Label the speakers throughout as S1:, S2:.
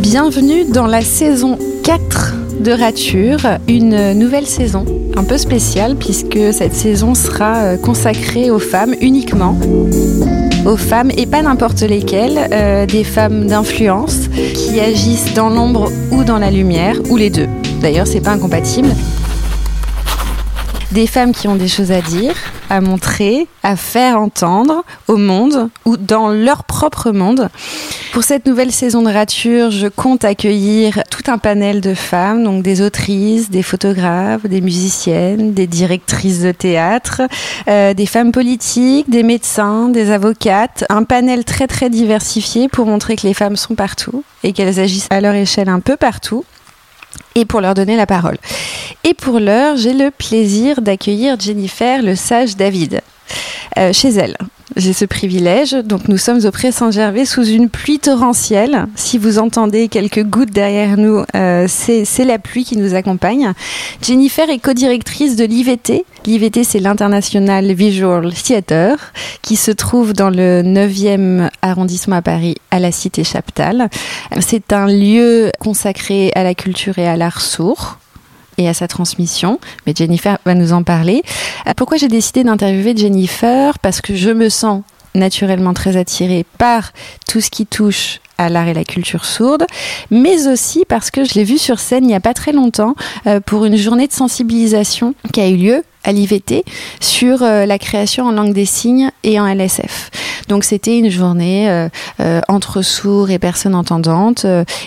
S1: Bienvenue dans la saison 4 de Rature, une nouvelle saison un peu spéciale puisque cette saison sera euh, consacrée aux femmes uniquement. Aux femmes et pas n'importe lesquelles, euh, des femmes d'influence qui agissent dans l'ombre ou dans la lumière, ou les deux. D'ailleurs, c'est pas incompatible. Des femmes qui ont des choses à dire, à montrer, à faire entendre au monde ou dans leur propre monde. Pour cette nouvelle saison de Rature, je compte accueillir tout un panel de femmes, donc des autrices, des photographes, des musiciennes, des directrices de théâtre, euh, des femmes politiques, des médecins, des avocates, un panel très très diversifié pour montrer que les femmes sont partout et qu'elles agissent à leur échelle un peu partout et pour leur donner la parole. Et pour l'heure, j'ai le plaisir d'accueillir Jennifer Le Sage David euh, chez elle. J'ai ce privilège. Donc nous sommes au Pré Saint-Gervais sous une pluie torrentielle. Si vous entendez quelques gouttes derrière nous, euh, c'est la pluie qui nous accompagne. Jennifer est co-directrice de l'IVT. L'IVT, c'est l'International Visual Theatre, qui se trouve dans le 9e arrondissement à Paris, à la Cité Chaptal. C'est un lieu consacré à la culture et à l'art sourd à sa transmission. Mais Jennifer va nous en parler. Euh, pourquoi j'ai décidé d'interviewer Jennifer? Parce que je me sens naturellement très attirée par tout ce qui touche l'art et la culture sourde, mais aussi parce que je l'ai vue sur scène il n'y a pas très longtemps euh, pour une journée de sensibilisation qui a eu lieu à l'IVT sur euh, la création en langue des signes et en LSF. Donc c'était une journée euh, entre sourds et personnes entendantes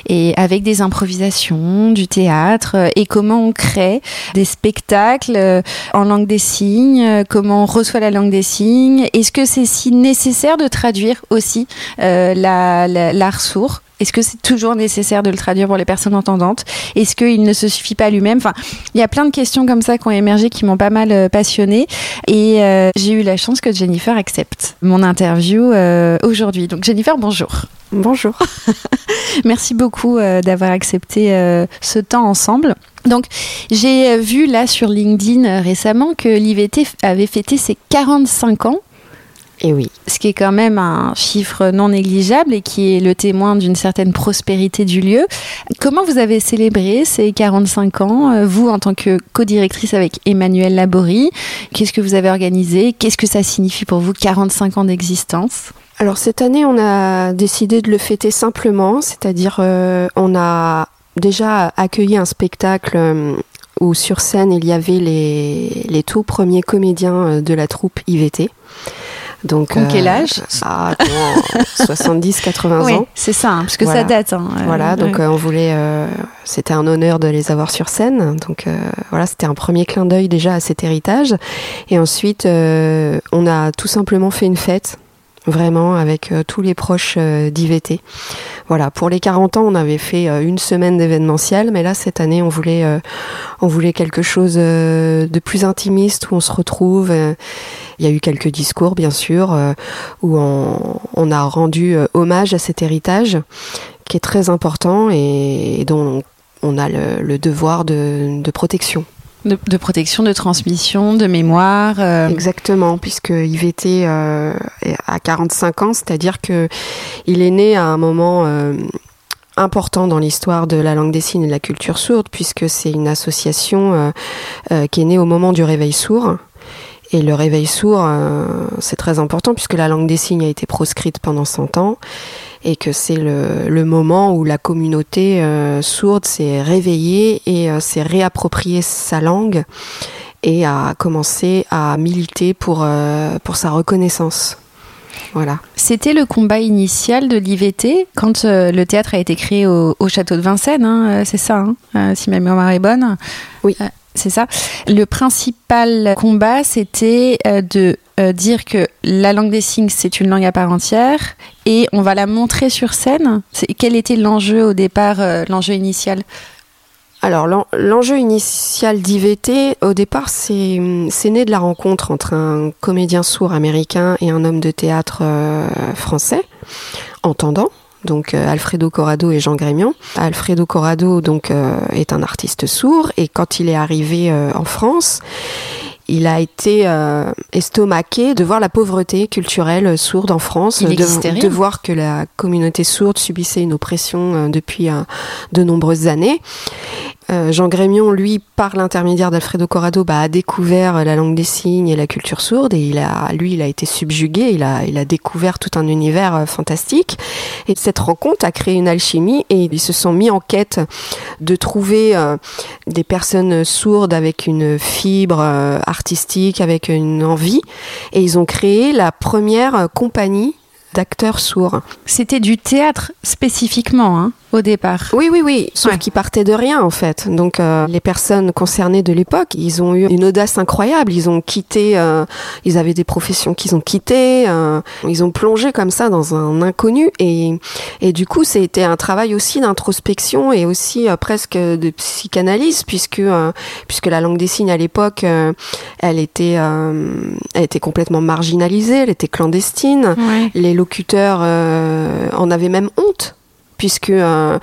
S1: et avec des improvisations, du théâtre et comment on crée des spectacles en langue des signes, comment on reçoit la langue des signes. Est-ce que c'est si nécessaire de traduire aussi l'art sourd est-ce que c'est toujours nécessaire de le traduire pour les personnes entendantes? Est-ce qu'il ne se suffit pas lui-même? Enfin, il y a plein de questions comme ça qui ont émergé qui m'ont pas mal euh, passionnée. Et euh, j'ai eu la chance que Jennifer accepte mon interview euh, aujourd'hui. Donc Jennifer, bonjour.
S2: Bonjour.
S1: Merci beaucoup d'avoir accepté ce temps ensemble. Donc, j'ai vu là sur LinkedIn récemment que l'IVT avait fêté ses 45 ans.
S2: Et oui.
S1: Ce qui est quand même un chiffre non négligeable et qui est le témoin d'une certaine prospérité du lieu. Comment vous avez célébré ces 45 ans, euh, vous en tant que co-directrice avec Emmanuel Laborie? Qu'est-ce que vous avez organisé? Qu'est-ce que ça signifie pour vous 45 ans d'existence?
S2: Alors cette année, on a décidé de le fêter simplement, c'est-à-dire euh, on a déjà accueilli un spectacle euh, où sur scène il y avait les, les tout premiers comédiens de la troupe IVT.
S1: Donc, quel âge
S2: 70, 80
S1: oui,
S2: ans.
S1: C'est ça, hein, parce que ça date. Hein,
S2: euh, voilà, donc euh, on voulait. Euh, c'était un honneur de les avoir sur scène. Donc voilà, c'était un premier clin d'œil déjà à cet héritage. Et ensuite, on a tout simplement fait une fête vraiment avec tous les proches d'IVT. Voilà, pour les 40 ans, on avait fait une semaine d'événementiel, mais là cette année, on voulait on voulait quelque chose de plus intimiste où on se retrouve il y a eu quelques discours, bien sûr, euh, où on, a rendu euh, hommage à cet héritage qui est très important et, dont on a le, devoir de, protection.
S1: De, protection, de transmission, de mémoire.
S2: Euh. Exactement, puisque IVT euh, à 45 ans, c'est-à-dire que il est né à un moment important dans l'histoire de la langue des signes et de la culture sourde, puisque c'est une association qui est née au moment du réveil sourd. Et le réveil sourd, euh, c'est très important puisque la langue des signes a été proscrite pendant 100 ans et que c'est le, moment où la communauté euh, sourde s'est réveillée et euh, s'est réappropriée sa langue et a commencé à militer pour, pour sa reconnaissance. Voilà.
S1: C'était le combat initial de l'IVT quand le théâtre a été créé au, château de Vincennes, hein, c'est ça, hein, si ma mémoire est bonne?
S2: Oui
S1: c'est ça. Le principal combat, c'était euh, de euh, dire que la langue des signes, c'est une langue à part entière et on va la montrer sur scène. Quel était l'enjeu au départ, euh, l'enjeu initial?
S2: Alors l'enjeu initial d'IVT, au départ, c'est né de la rencontre entre un comédien sourd américain et un homme de théâtre français, entendant, donc Alfredo Corrado et Jean Grémion. Alfredo Corrado donc est un artiste sourd et quand il est arrivé en France, il a été euh, estomaqué de voir la pauvreté culturelle sourde en France, de, de, voir que la communauté sourde subissait une oppression euh, depuis euh, de nombreuses années. Euh, Jean Grémion, lui, par l'intermédiaire d'Alfredo Corrado, bah, a découvert la langue des signes et la culture sourde, et il a, lui, il a été subjugué, il a, il a découvert tout un univers euh, fantastique. Et cette rencontre a créé une alchimie, et ils se sont mis en quête de trouver euh, des personnes sourdes avec une fibre artistique, avec une envie, et ils ont créé la première compagnie d'acteurs sourds.
S1: C'était du théâtre spécifiquement, hein au départ.
S2: Oui, oui, oui. Sauf qu'ils partaient de rien, en fait. Donc, euh, les personnes concernées de l'époque, ils ont eu une audace incroyable. Ils ont quitté, euh, ils avaient des professions qu'ils ont quittées. Euh, ils ont plongé comme ça dans un inconnu. Et, et du coup, c'était un travail aussi d'introspection et aussi presque de psychanalyse, puisque, puisque la langue des signes à l'époque, elle était, elle était complètement marginalisée, elle était clandestine. Les locuteurs en avaient même honte puisque euh,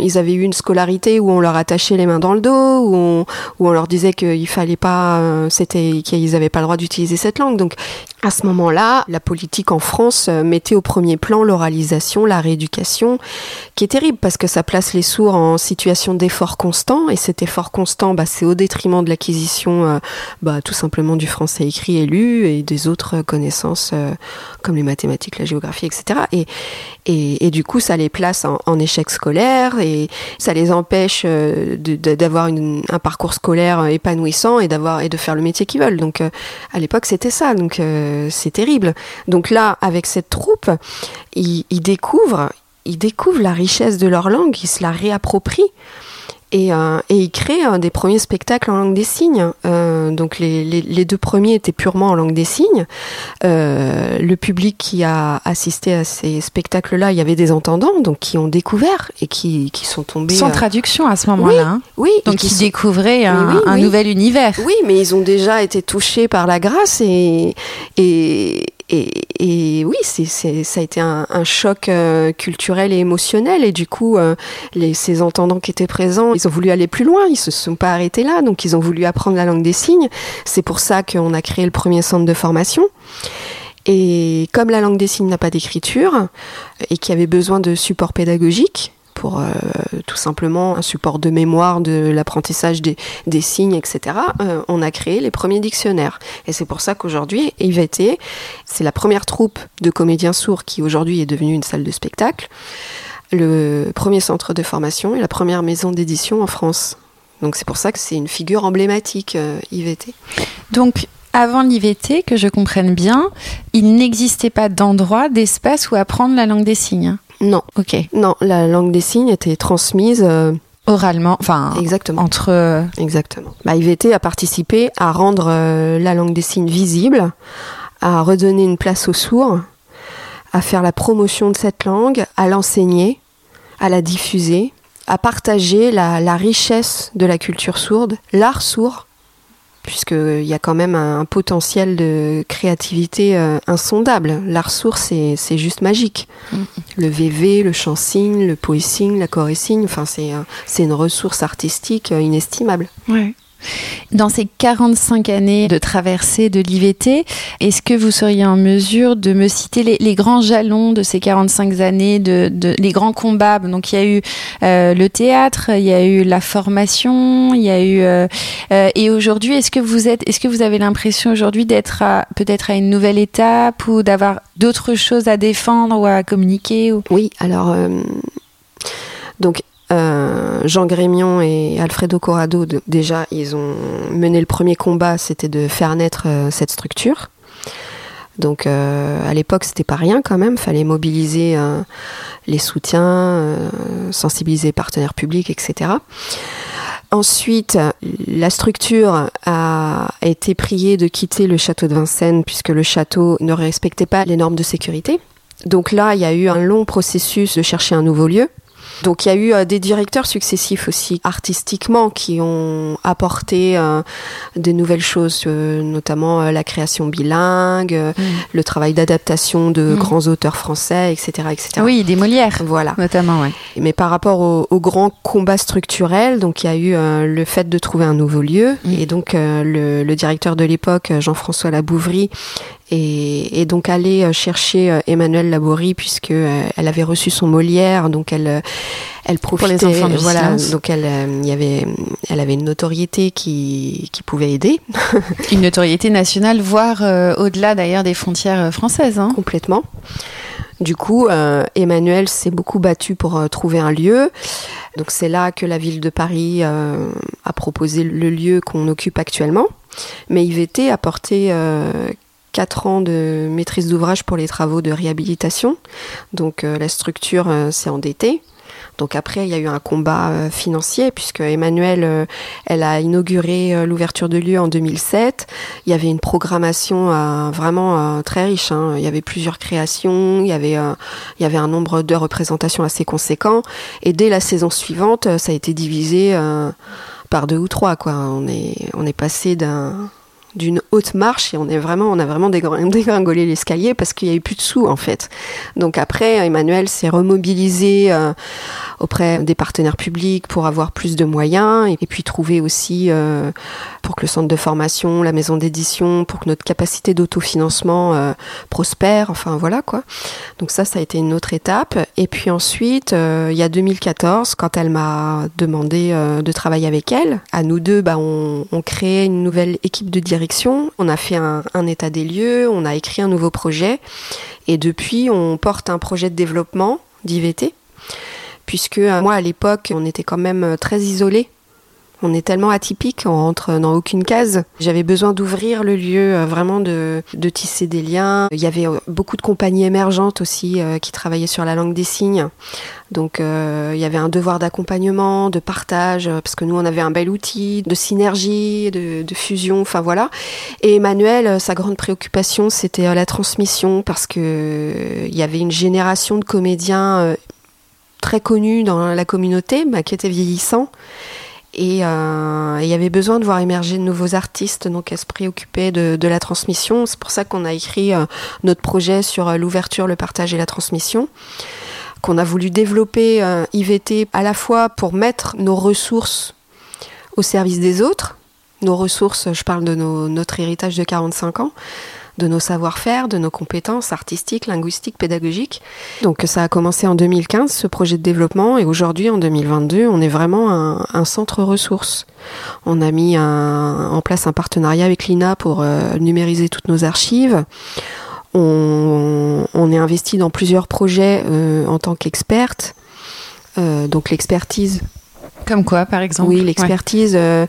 S2: ils avaient eu une scolarité où on leur attachait les mains dans le dos, où on, où on leur disait qu'il fallait pas, euh, c'était, qu'ils n'avaient pas le droit d'utiliser cette langue. Donc à ce moment-là, la politique en France euh, mettait au premier plan l'oralisation, la rééducation, qui est terrible parce que ça place les sourds en situation d'effort constant, et cet effort constant, bah, c'est au détriment de l'acquisition, euh, bah, tout simplement du français écrit et lu et des autres connaissances euh, comme les mathématiques, la géographie, etc. Et, du coup, ça les place en, échec scolaire et ça les empêche d'avoir un parcours scolaire épanouissant et et de faire le métier qu'ils veulent. Donc, à l'époque, c'était ça. Donc euh, c'est terrible. Donc là, avec cette troupe, ils, ils découvrent la richesse de leur langue, ils se la réapproprient. Et, euh, et, il crée un des premiers spectacles en langue des signes. Euh, donc les, les, les, deux premiers étaient purement en langue des signes. Euh, le public qui a assisté à ces spectacles-là, il y avait des entendants, donc qui ont découvert et qui, qui sont tombés
S1: sans traduction à ce moment-là. Hein.
S2: Oui,
S1: donc qui découvraient un, un nouvel univers.
S2: Oui, mais ils ont déjà été touchés par la grâce et et et, oui, c'est, ça a été un, choc euh, culturel et émotionnel. Et du coup, euh, les, ces entendants qui étaient présents, ils ont voulu aller plus loin. Ils se sont pas arrêtés là. Donc, ils ont voulu apprendre la langue des signes. C'est pour ça qu'on a créé le premier centre de formation. Et comme la langue des signes n'a pas d'écriture et qu'il y avait besoin de support pédagogique, pour euh, tout simplement un support de mémoire de l'apprentissage des, signes, etc., euh, on a créé les premiers dictionnaires. Et c'est pour ça qu'aujourd'hui, IVT, c'est la première troupe de comédiens sourds qui aujourd'hui est devenue une salle de spectacle, le premier centre de formation et la première maison d'édition en France. Donc c'est pour ça que c'est une figure emblématique, euh, IVT.
S1: Donc avant l'IVT, que je comprenne bien, il n'existait pas d'endroit, d'espace où apprendre la langue des signes.
S2: Non.
S1: Ok.
S2: Non, la langue des signes était transmise. Euh,
S1: Oralement, enfin,
S2: exactement.
S1: Entre. Euh,
S2: exactement. Bah, IVT a participé à rendre euh, la langue des signes visible, à redonner une place aux sourds, à faire la promotion de cette langue, à l'enseigner, à la diffuser, à partager la, la richesse de la culture sourde, l'art sourd, puisqu'il y a quand même un, potentiel de créativité euh, insondable. L'art sourd, c'est juste magique. Mm. Le VV, le chant signe, le poésigne, la signe, enfin, c'est une ressource artistique euh, inestimable.
S1: Ouais. Dans ces 45 années de traversée de l'IVT, est-ce que vous seriez en mesure de me citer les, grands jalons de ces 45 années, de, les grands combats? Donc il y a eu euh, le théâtre, il y a eu la formation, il y a eu euh, euh, et aujourd'hui, est-ce que vous est-ce que vous avez l'impression aujourd'hui d'être peut-être à une nouvelle étape ou d'avoir d'autres choses à défendre ou à communiquer ou...
S2: Oui, alors donc euh, Jean Grémion et Alfredo Corrado, déjà, ils ont mené le premier combat, c'était de faire naître euh, cette structure. Donc euh, à l'époque, c'était pas rien quand même. Fallait mobiliser les soutiens, sensibiliser les partenaires publics, etc. Ensuite, la structure a été priée de quitter le château de Vincennes puisque le château ne respectait pas les normes de sécurité. Donc là, il y a eu un long processus de chercher un nouveau lieu. Donc il y a eu euh, des directeurs successifs aussi artistiquement qui ont apporté euh, des nouvelles choses, euh, notamment la création bilingue, mm. le travail d'adaptation de mm. grands auteurs français, etc., etc.
S1: Oui, des Molières, voilà, notamment. Ouais.
S2: Mais par rapport au, au, grand combat structurel, donc il y a eu le fait de trouver un nouveau lieu, mm. et donc le, le, directeur de l'époque, Jean-François Labouvry, et, et, donc aller chercher Emmanuel Laborie puisque elle avait reçu son Molière, donc elle elle profitait,
S1: Pour les enfants
S2: voilà, donc elle, euh, y avait, elle avait une notoriété qui, qui pouvait aider.
S1: une notoriété nationale, voire euh, au-delà d'ailleurs des frontières euh, françaises. Hein.
S2: Complètement. Du coup, Emmanuel s'est beaucoup battu pour trouver un lieu. Donc c'est là que la ville de Paris a proposé le lieu qu'on occupe actuellement. Mais IVT a porté 4 ans de maîtrise d'ouvrage pour les travaux de réhabilitation. Donc la structure s'est endettée. Donc après, il y a eu un combat euh, financier puisque Emmanuel, euh, elle a inauguré euh, l'ouverture de lieu en 2007. Il y avait une programmation vraiment très riche. Hein. Il y avait plusieurs créations, il y avait, un nombre de représentations assez conséquent. Et dès la saison suivante, ça a été divisé par deux ou trois. Quoi. On est passé d'un d'une haute marche et on est vraiment on a vraiment dégringolé l'escalier parce qu'il y a eu plus de sous en fait. Donc après Emmanuel s'est remobilisé auprès des partenaires publics pour avoir plus de moyens et puis trouver aussi euh, pour que le centre de formation, la maison d'édition, pour que notre capacité d'autofinancement euh, prospère. Enfin voilà quoi. Donc ça, ça a été une autre étape. Et puis ensuite, euh, il y a 2014, quand elle m'a demandé de travailler avec elle, à nous deux, bah, on, on créé une nouvelle équipe de direction. On a fait un, état des lieux, on a écrit un nouveau projet. Et depuis, on porte un projet de développement d'IVT puisque euh, moi à l'époque on était quand même euh, très isolés. On est tellement atypique, on rentre dans aucune case. J'avais besoin d'ouvrir le lieu, euh, vraiment de, tisser des liens. Il y avait beaucoup de compagnies émergentes aussi qui travaillaient sur la langue des signes. Donc il y avait un devoir d'accompagnement, de partage, parce que nous on avait un bel outil de synergie, de, fusion, enfin voilà. Et Emmanuel, sa grande préoccupation, c'était la transmission, parce que il y avait une génération de comédiens très connu dans la communauté, bah, qui était vieillissant. Et euh, il y avait besoin de voir émerger de nouveaux artistes, donc elle se préoccupait de, la transmission. C'est pour ça qu'on a écrit euh, notre projet sur euh, l'ouverture, le partage et la transmission, qu'on a voulu développer IVT à la fois pour mettre nos ressources au service des autres. Nos ressources, je parle de notre héritage de 45 ans, de nos savoir-faire, de nos compétences artistiques, linguistiques, pédagogiques. Donc ça a commencé en 2015, ce projet de développement, et aujourd'hui, en 2022, on est vraiment un, centre ressources. On a mis en place un partenariat avec l'INA pour euh, numériser toutes nos archives. On, est investi dans plusieurs projets euh, en tant qu'experte. Euh, donc l'expertise
S1: comme quoi, par exemple
S2: Oui, l'expertise, euh,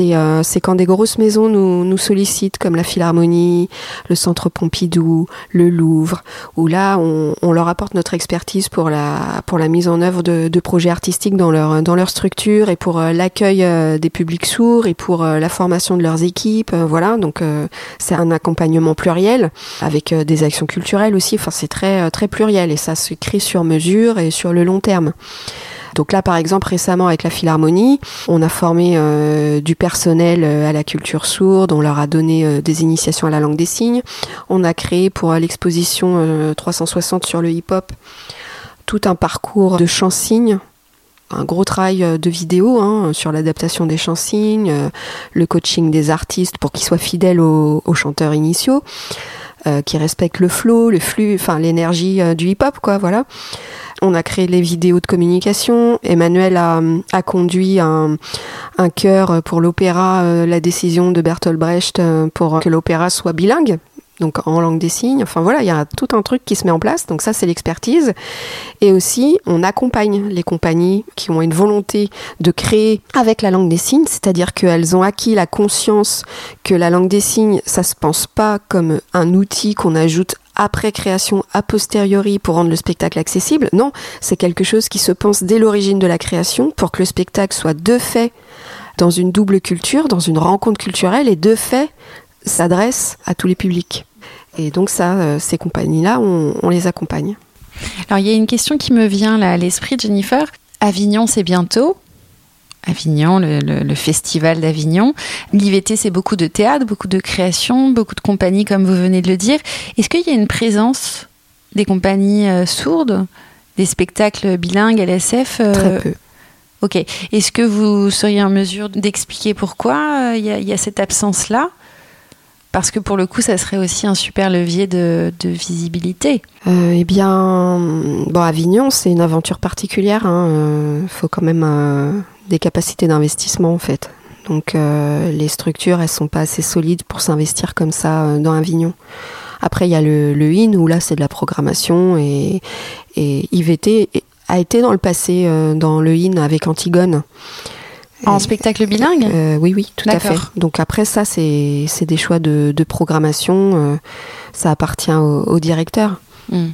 S2: euh, c'est quand des grosses maisons nous, nous sollicitent, comme la Philharmonie, le Centre Pompidou, le Louvre, où là, on, on, leur apporte notre expertise pour la, pour la mise en œuvre de, de projets artistiques dans leur, dans leur structure et pour euh, l'accueil des publics sourds et pour la formation de leurs équipes. voilà, donc c'est un accompagnement pluriel avec des actions culturelles aussi. Enfin, c'est très, très pluriel et ça se crée sur mesure et sur le long terme. Donc là, par exemple, récemment avec la Philharmonie, on a formé euh, du personnel euh, à la culture sourde, on leur a donné euh, des initiations à la langue des signes. On a créé pour l'exposition 360 sur le hip-hop tout un parcours de chants-signes un gros travail de vidéo hein, sur l'adaptation des chants-signes, le coaching des artistes pour qu'ils soient fidèles aux, chanteurs initiaux, qui respectent le flow, le flux, enfin l'énergie du hip-hop, quoi, voilà. On a créé les vidéos de communication. Emmanuel a, conduit un, un chœur pour l'opéra, euh, la décision de Bertolt Brecht euh, pour que l'opéra soit bilingue donc en langue des signes. Enfin voilà, il y a tout un truc qui se met en place. Donc ça, c'est l'expertise. Et aussi, on accompagne les compagnies qui ont une volonté de créer avec la langue des signes, c'est-à-dire qu'elles ont acquis la conscience que la langue des signes, ça se pense pas comme un outil qu'on ajoute après création, a posteriori pour rendre le spectacle accessible. Non, c'est quelque chose qui se pense dès l'origine de la création pour que le spectacle soit de fait dans une double culture, dans une rencontre culturelle et de fait s'adresse à tous les publics. Et donc ça, euh, ces compagnies-là, on, les accompagne.
S1: Alors il y a une question qui me vient là à l'esprit, Jennifer. Avignon, c'est bientôt. Avignon, le, festival d'Avignon. L'IVT, c'est beaucoup de théâtre, beaucoup de création, beaucoup de compagnies, comme vous venez de le dire. Est-ce qu'il y a une présence des compagnies euh, sourdes, des spectacles bilingues, LSF
S2: euh, Très peu.
S1: Ok. Est-ce que vous seriez en mesure d'expliquer pourquoi euh, il y, a cette absence-là? Parce que pour le coup, ça serait aussi un super levier de, visibilité.
S2: eh bien, bon, Avignon, c'est une aventure particulière. Il hein. faut quand même des capacités d'investissement en fait. Donc euh, les structures, elles sont pas assez solides pour s'investir comme ça euh, dans Avignon. Après, il y a le, IN où là, c'est de la programmation et, IVT a été dans le passé euh, dans le IN avec Antigone.
S1: En spectacle bilingue
S2: Oui, oui, tout à fait. Donc après ça, c'est des choix de, de programmation. ça appartient au, directeur. Hmm.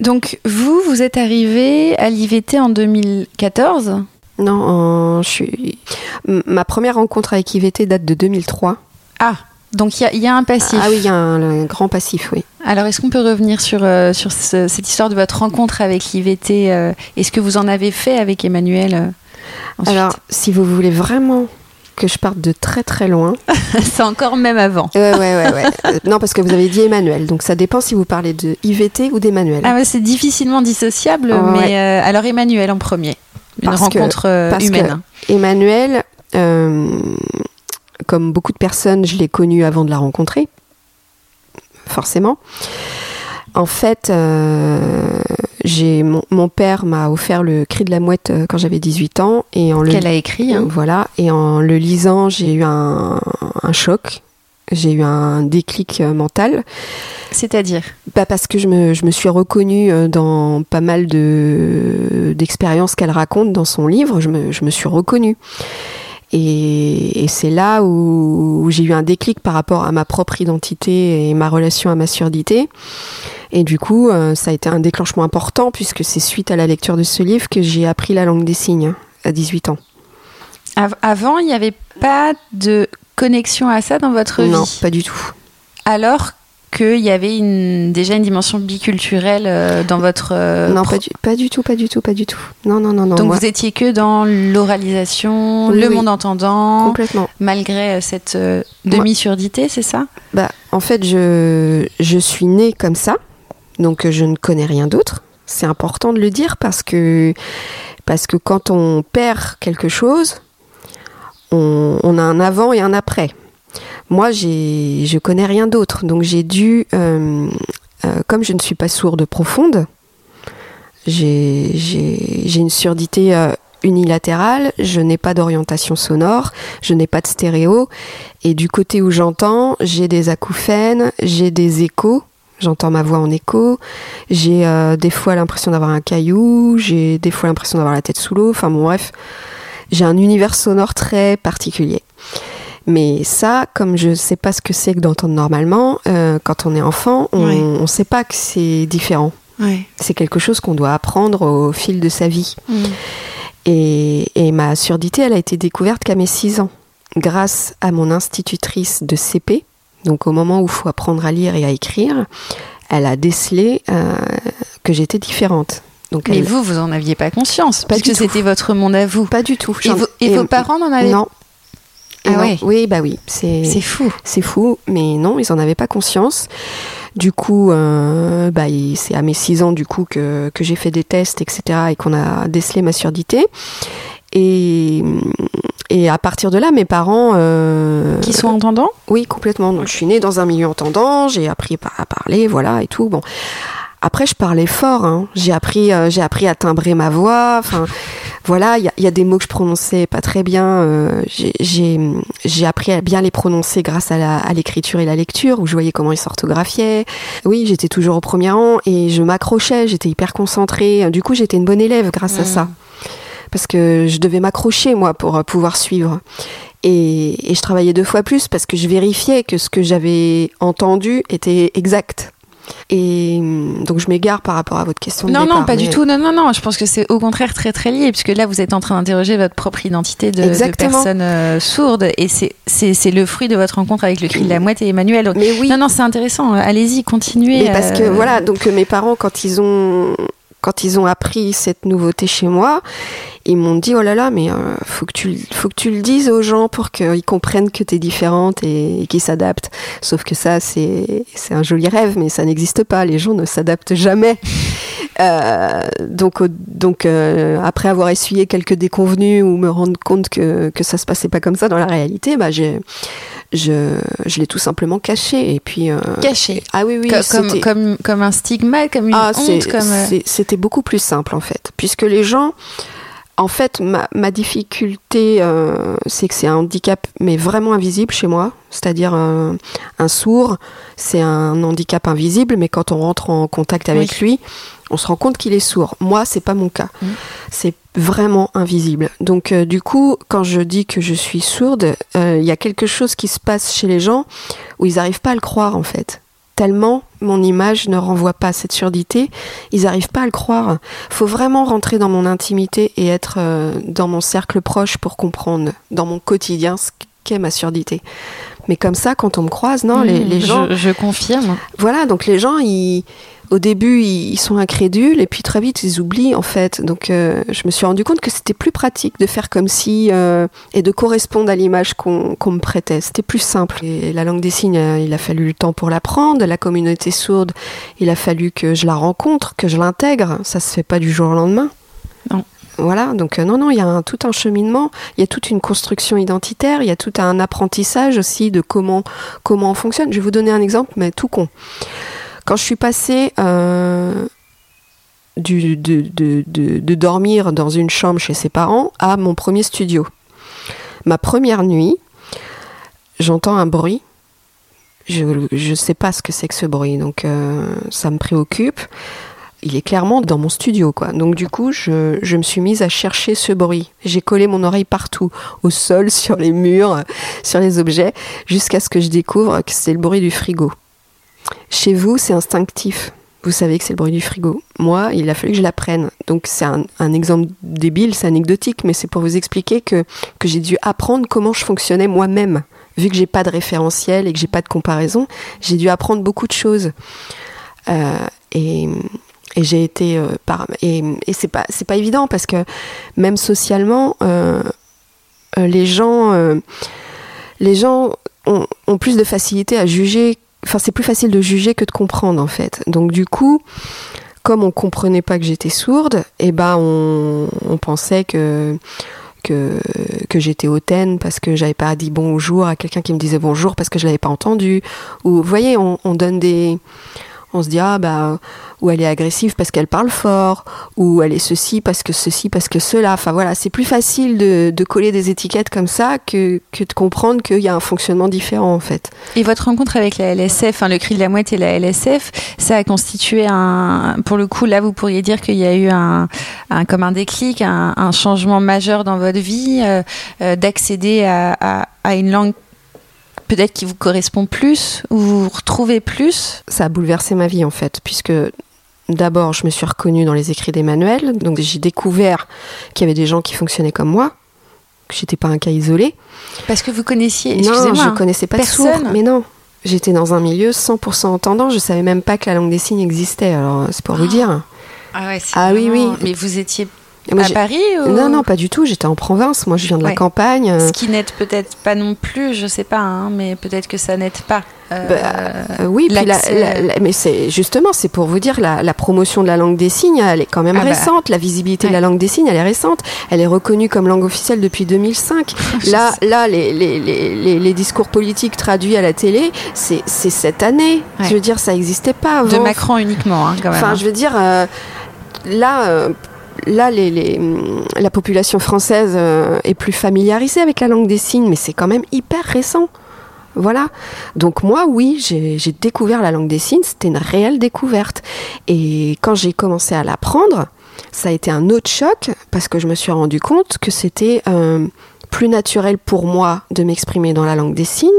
S1: Donc vous, vous êtes arrivé à l'IVT en 2014
S2: Non, je suis... ma première rencontre avec IVT date de 2003.
S1: Ah, donc il y, a un passif.
S2: Ah oui, il y a un, grand passif, oui.
S1: Alors est-ce qu'on peut revenir sur, euh, sur cette histoire de votre rencontre avec l'IVT euh, Est-ce que vous en avez fait avec Emmanuel euh,
S2: Alors, si vous voulez vraiment que je parte de très très loin.
S1: c'est encore même avant.
S2: Ouais, ouais, ouais. ouais. Euh, non, parce que vous avez dit Emmanuel, donc ça dépend si vous parlez de IVT ou d'Emmanuel.
S1: Ah ouais, c'est difficilement dissociable, mais euh, alors Emmanuel en premier, une rencontre euh,
S2: parce
S1: humaine.
S2: Que Emmanuel, comme beaucoup de personnes, je l'ai connu avant de la rencontrer, forcément. En fait, j'ai mon, père m'a offert le Cri de la mouette euh, quand j'avais 18 ans et en
S1: qu'elle a écrit. Hein.
S2: Voilà et en le lisant, j'ai eu un, choc, j'ai eu un déclic euh, mental.
S1: C'est-à-dire?
S2: Bah Parce que je me, je me suis reconnue euh, dans pas mal de, d'expériences qu'elle raconte dans son livre. Je me, je me suis reconnue. Et, et c'est là où, où j'ai eu un déclic par rapport à ma propre identité et ma relation à ma surdité. Et du coup, euh, ça a été un déclenchement important puisque c'est suite à la lecture de ce livre que j'ai appris la langue des signes à 18 ans.
S1: Avant, il n'y avait pas de connexion à ça dans votre vie?
S2: Non, pas du tout.
S1: Alors qu'il y avait une, déjà une dimension biculturelle euh, dans votre... Euh,
S2: non, pas du, pas du, tout, pas du tout, pas du tout. Non, non, non. non
S1: Donc vous étiez que dans l'oralisation, le monde entendant
S2: Complètement.
S1: Malgré cette demi-surdité, c'est ça?
S2: Bah, En fait, je, je suis née comme ça donc euh, je ne connais rien d'autre. C'est important de le dire parce que, parce que quand on perd quelque chose, on, a un avant et un après. Moi, j'ai, je connais rien d'autre. Donc j'ai dû, euh, euh, comme je ne suis pas sourde profonde, j'ai, une surdité unilatérale, je n'ai pas d'orientation sonore, je n'ai pas de stéréo, et du côté où j'entends, j'ai des acouphènes, j'ai des échos, J'entends ma voix en écho. J'ai euh, des fois l'impression d'avoir un caillou. J'ai des fois l'impression d'avoir la tête sous l'eau. Enfin bon, bref, j'ai un univers sonore très particulier. Mais ça, comme je ne sais pas ce que c'est que d'entendre normalement, euh, quand on est enfant, on ne sait pas que c'est différent. C'est quelque chose qu'on doit apprendre au fil de sa vie. Mm. Et, et, ma surdité, elle a été découverte qu'à mes 6 ans, grâce à mon institutrice de CP, donc au moment où il faut apprendre à lire et à écrire, elle a décelé euh, que j'étais différente.
S1: Donc Mais vous, vous en aviez pas conscience, parce que c'était votre monde à vous.
S2: Pas du tout.
S1: Et, vos parents n'en avaient
S2: Non.
S1: Ah ouais.
S2: Oui, bah oui. C'est
S1: fou.
S2: C'est fou, mais non, ils en avaient pas conscience. Du coup, euh, bah, c'est à mes 6 ans du coup que, que j'ai fait des tests, etc. et qu'on a décelé ma surdité. Et, et à partir de là, mes parents... Euh,
S1: Qui sont entendants?
S2: Oui, complètement. Donc, je suis née dans un milieu entendant, j'ai appris à parler, voilà, et tout. Bon. Après, je parlais fort. Hein. J'ai appris, euh, j'ai appris à timbrer ma voix. Enfin, voilà, il y, y, a des mots que je prononçais pas très bien. Euh, j'ai appris à bien les prononcer grâce à l'écriture et la lecture, où je voyais comment ils s'orthographiaient. Oui, j'étais toujours au premier rang et je m'accrochais. J'étais hyper concentrée. Du coup, j'étais une bonne élève grâce à mmh. ça parce que je devais m'accrocher moi pour euh, pouvoir suivre. Et, je travaillais deux fois plus parce que je vérifiais que ce que j'avais entendu était exact. Et hum, donc je m'égare par rapport à votre question.
S1: Non,
S2: de
S1: non, pas du tout. Non, non, non. Je pense que c'est au contraire très, très lié, puisque là, vous êtes en train d'interroger votre propre identité de, de personne euh, sourde, et c'est le fruit de votre rencontre avec le cri de la mouette et Emmanuel.
S2: Mais oui.
S1: Non, non, c'est intéressant. Allez-y, continuez.
S2: Mais parce que
S1: euh,
S2: voilà, donc mes parents, quand ils ont quand ils ont appris cette nouveauté chez moi, ils m'ont dit oh là là, mais euh, faut que tu faut que tu le dises aux gens pour qu'ils comprennent que tu es différente et, qu'ils s'adaptent. Sauf que ça c'est un joli rêve, mais ça n'existe pas. Les gens ne s'adaptent jamais. Euh, donc donc euh, après avoir essuyé quelques déconvenus ou me rendre compte que que ça se passait pas comme ça dans la réalité, bah j'ai je, je l'ai tout simplement caché. Et puis,
S1: euh, caché
S2: Ah oui, oui.
S1: Comme, comme, comme, un stigma, comme une ah, honte. Comme...
S2: Euh, c'était beaucoup plus simple, en fait. Puisque les gens. En fait, ma, ma difficulté, euh, c'est que c'est un handicap, mais vraiment invisible chez moi. C'est-à-dire un sourd, c'est un handicap invisible, mais quand on rentre en contact avec lui, on se rend compte qu'il est sourd. Moi, c'est pas mon cas. Mmh. C'est vraiment invisible. Donc euh, du coup, quand je dis que je suis sourde, euh, il y a quelque chose qui se passe chez les gens où ils n'arrivent pas à le croire en fait. Tellement mon image ne renvoie pas cette surdité, ils n'arrivent pas à le croire. Faut vraiment rentrer dans mon intimité et être euh, dans mon cercle proche pour comprendre dans mon quotidien ce qu'est ma surdité. Mais comme ça, quand on me croise, non, les, mmh, gens.
S1: Je, je confirme.
S2: Voilà, donc les gens, ils au début, ils sont incrédules et puis très vite, ils oublient en fait. Donc, euh, je me suis rendu compte que c'était plus pratique de faire comme si euh, et de correspondre à l'image qu'on me prêtait. C'était plus simple. Et la langue des signes, euh, il a fallu le temps pour l'apprendre. La communauté sourde, il a fallu que je la rencontre, que je l'intègre. Ça se fait pas du jour au lendemain.
S1: Non.
S2: Voilà, donc non, non, il y a tout un cheminement, il y a toute une construction identitaire, il y a tout un apprentissage aussi de comment, comment on fonctionne. Je vais vous donner un exemple, mais tout con. Quand je suis passée euh, de, dormir dans une chambre chez ses parents à mon premier studio, ma première nuit, j'entends un bruit. Je ne sais pas ce que c'est que ce bruit, donc euh, ça me préoccupe. Il est clairement dans mon studio, quoi. Donc du coup, je me suis mise à chercher ce bruit. J'ai collé mon oreille partout, au sol, sur les murs, sur les objets, jusqu'à ce que je découvre que c'est le bruit du frigo. Chez vous, c'est instinctif. Vous savez que c'est le bruit du frigo. Moi, il a fallu que je l'apprenne. Donc c'est un, exemple débile, c'est anecdotique, mais c'est pour vous expliquer que, j'ai dû apprendre comment je fonctionnais moi-même. Vu que j'ai pas de référentiel et que j'ai pas de comparaison, j'ai dû apprendre beaucoup de choses. Euh, et, j'ai été euh, et, c'est pas évident parce que même socialement euh, les gens ont, plus de facilité à juger c'est plus facile de juger que de comprendre en fait. Donc du coup, comme on comprenait pas que j'étais sourde, et eh ben on, pensait que j'étais hautaine parce que j'avais pas dit bonjour à quelqu'un qui me disait bonjour parce que je l'avais pas entendu. Ou vous voyez, on donne des on se dit ah bah ou elle est agressive parce qu'elle parle fort ou elle est ceci parce que ceci parce que cela. Enfin voilà c'est plus facile de, coller des étiquettes comme ça que, de comprendre qu'il y a un fonctionnement différent en fait.
S1: Et votre rencontre avec la LSF hein, le cri de la mouette et la LSF ça a constitué un pour le coup là vous pourriez dire qu'il y a eu un, comme un déclic un, changement majeur dans votre vie euh, euh, d'accéder à une langue peut-être qui vous correspond plus ou vous vous retrouvez plus
S2: Ça a bouleversé ma vie en fait, puisque d'abord je me suis reconnue dans les écrits d'Emmanuel, donc j'ai découvert qu'il y avait des gens qui fonctionnaient comme moi, que j'étais pas un cas isolé.
S1: Parce que vous connaissiez,
S2: non, je connaissais pas personne. mais non. J'étais dans un milieu 100% entendant, je savais même pas que la langue des signes existait, alors c'est pour vous dire.
S1: Ah, ouais, ah oui, oui. Mais vous étiez à Paris
S2: Non, non, pas du tout. J'étais en province. Moi, je viens de la campagne.
S1: Ce qui n'aide peut-être pas non plus, je sais pas, hein, mais peut-être que ça n'aide pas.
S2: Euh, bah, euh, oui, mais c'est justement, c'est pour vous dire, la, promotion de la langue des signes, elle est quand même ah bah, récente. La visibilité de la langue des signes, elle est récente. Elle est reconnue comme langue officielle depuis 2005. là, là, les, les, les, les, discours politiques traduits à la télé, c'est cette année. Je veux dire, ça n'existait pas avant.
S1: De Macron uniquement, hein, quand même.
S2: Enfin,
S1: hein.
S2: je veux dire, euh, là là, les, la population française euh, est plus familiarisée avec la langue des signes, mais c'est quand même hyper récent. Voilà. Donc moi, oui, j'ai découvert la langue des signes, c'était une réelle découverte. Et quand j'ai commencé à l'apprendre, ça a été un autre choc parce que je me suis rendu compte que c'était euh, plus naturel pour moi de m'exprimer dans la langue des signes,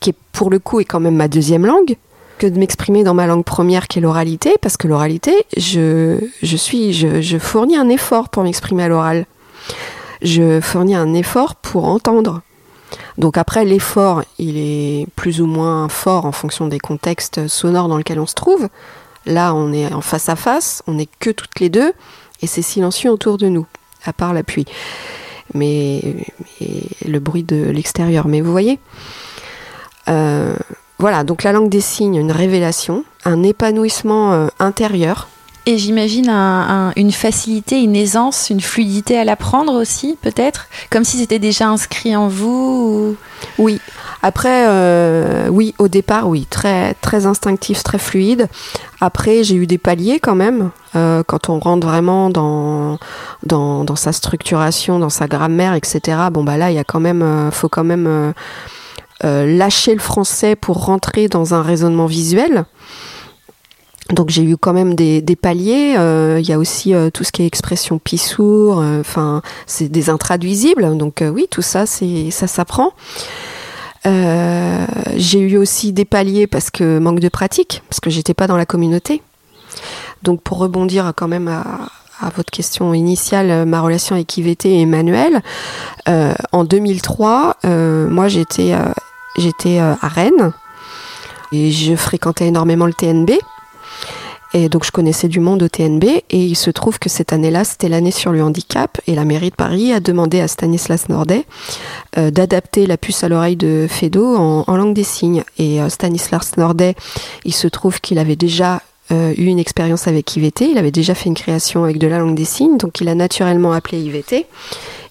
S2: qui pour le coup est quand même ma deuxième langue, que de m'exprimer dans ma langue première qui est l'oralité, parce que l'oralité, je, je, je, je fournis un effort pour m'exprimer à l'oral. Je fournis un effort pour entendre. Donc après, l'effort, il est plus ou moins fort en fonction des contextes sonores dans lesquels on se trouve. Là, on est en face à face, on n'est que toutes les deux, et c'est silencieux autour de nous, à part la pluie. Mais, le bruit de l'extérieur. Mais vous voyez euh, Voilà, donc la langue des signes, une révélation, un épanouissement euh, intérieur.
S1: Et j'imagine une facilité, une aisance, une fluidité à l'apprendre aussi, peut-être? Comme si c'était déjà inscrit en vous
S2: Oui. Après, euh, oui, au départ, oui, très, très instinctif, très fluide. Après, j'ai eu des paliers quand même. Euh, quand on rentre vraiment dans, dans, sa structuration, dans sa grammaire, etc. Bon, bah là, il y a quand même, faut quand même lâcher le français pour rentrer dans un raisonnement visuel. Donc j'ai eu quand même des, paliers. Euh, il y a aussi euh, tout ce qui est expression pissour. Euh, enfin, c'est des intraduisibles. Donc oui, tout ça, c'est ça s'apprend. j'ai eu aussi des paliers parce que manque de pratique, parce que j'étais pas dans la communauté. Donc pour rebondir quand même à, votre question initiale, ma relation avec IVT et Emmanuel, en 2003, moi j'étais j'étais à Rennes et je fréquentais énormément le TNB. Et donc je connaissais du monde au TNB et il se trouve que cette année-là, c'était l'année sur le handicap et la mairie de Paris a demandé à Stanislas Nordet euh, d'adapter la puce à l'oreille de Fedo en, langue des signes. Et euh, Stanislas Nordet, il se trouve qu'il avait déjà euh, eu une expérience avec IVT, il avait déjà fait une création avec de la langue des signes, donc il a naturellement appelé IVT.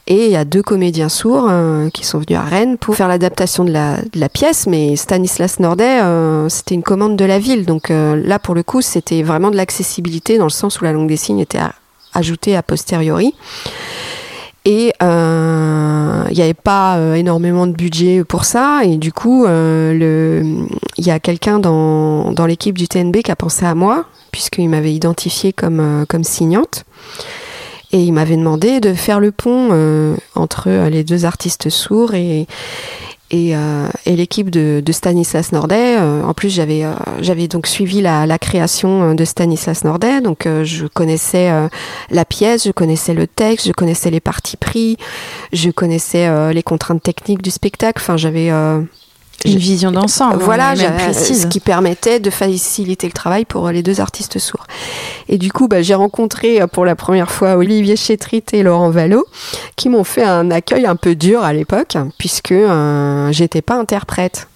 S2: Et il y a deux comédiens sourds euh, qui sont venus à Rennes pour faire l'adaptation de la, pièce. Mais Stanislas Nordet, euh, c'était une commande de la ville. Donc euh, là, pour le coup, c'était vraiment de l'accessibilité dans le sens où la langue des signes était ajoutée a posteriori. Et il n'y avait pas énormément de budget pour ça. Et du coup, il y a quelqu'un dans, dans l'équipe du TNB qui a pensé à moi, puisqu'il m'avait identifié comme, comme signante. Et il m'avait demandé de faire le pont euh, entre euh, les deux artistes sourds et, et, euh, et l'équipe de, de, Stanislas Nordet. en plus, j'avais j'avais donc suivi la, la, création de Stanislas Nordet, donc je connaissais la pièce, je connaissais le texte, je connaissais les parties pris, je connaissais les contraintes techniques du spectacle. Enfin, j'avais
S1: une vision d'ensemble.
S2: Voilà, ce qui permettait de faciliter le travail pour les deux artistes sourds. Et du coup, bah, j'ai rencontré euh, pour la première fois Olivier Chétrit et Laurent Vallot, qui m'ont fait un accueil un peu dur à l'époque, puisque euh, j'étais pas interprète.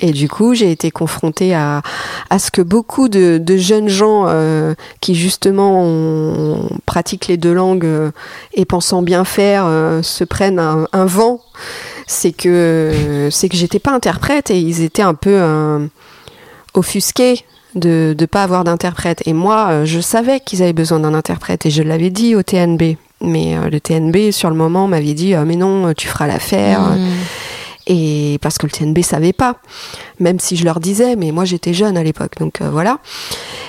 S2: Et du coup, j'ai été confrontée à, à ce que beaucoup de, de jeunes gens euh, qui justement pratiquent les deux langues euh, et pensant bien faire se prennent un, un vent c'est que c'est que j'étais pas interprète et ils étaient un peu euh, offusqués de ne pas avoir d'interprète. Et moi, euh, je savais qu'ils avaient besoin d'un interprète et je l'avais dit au TNB. Mais euh, le TNB, sur le moment, m'avait dit Mais non, tu feras l'affaire. Mmh. Et parce que le TNB savait pas, même si je leur disais, mais moi j'étais jeune à l'époque, donc voilà.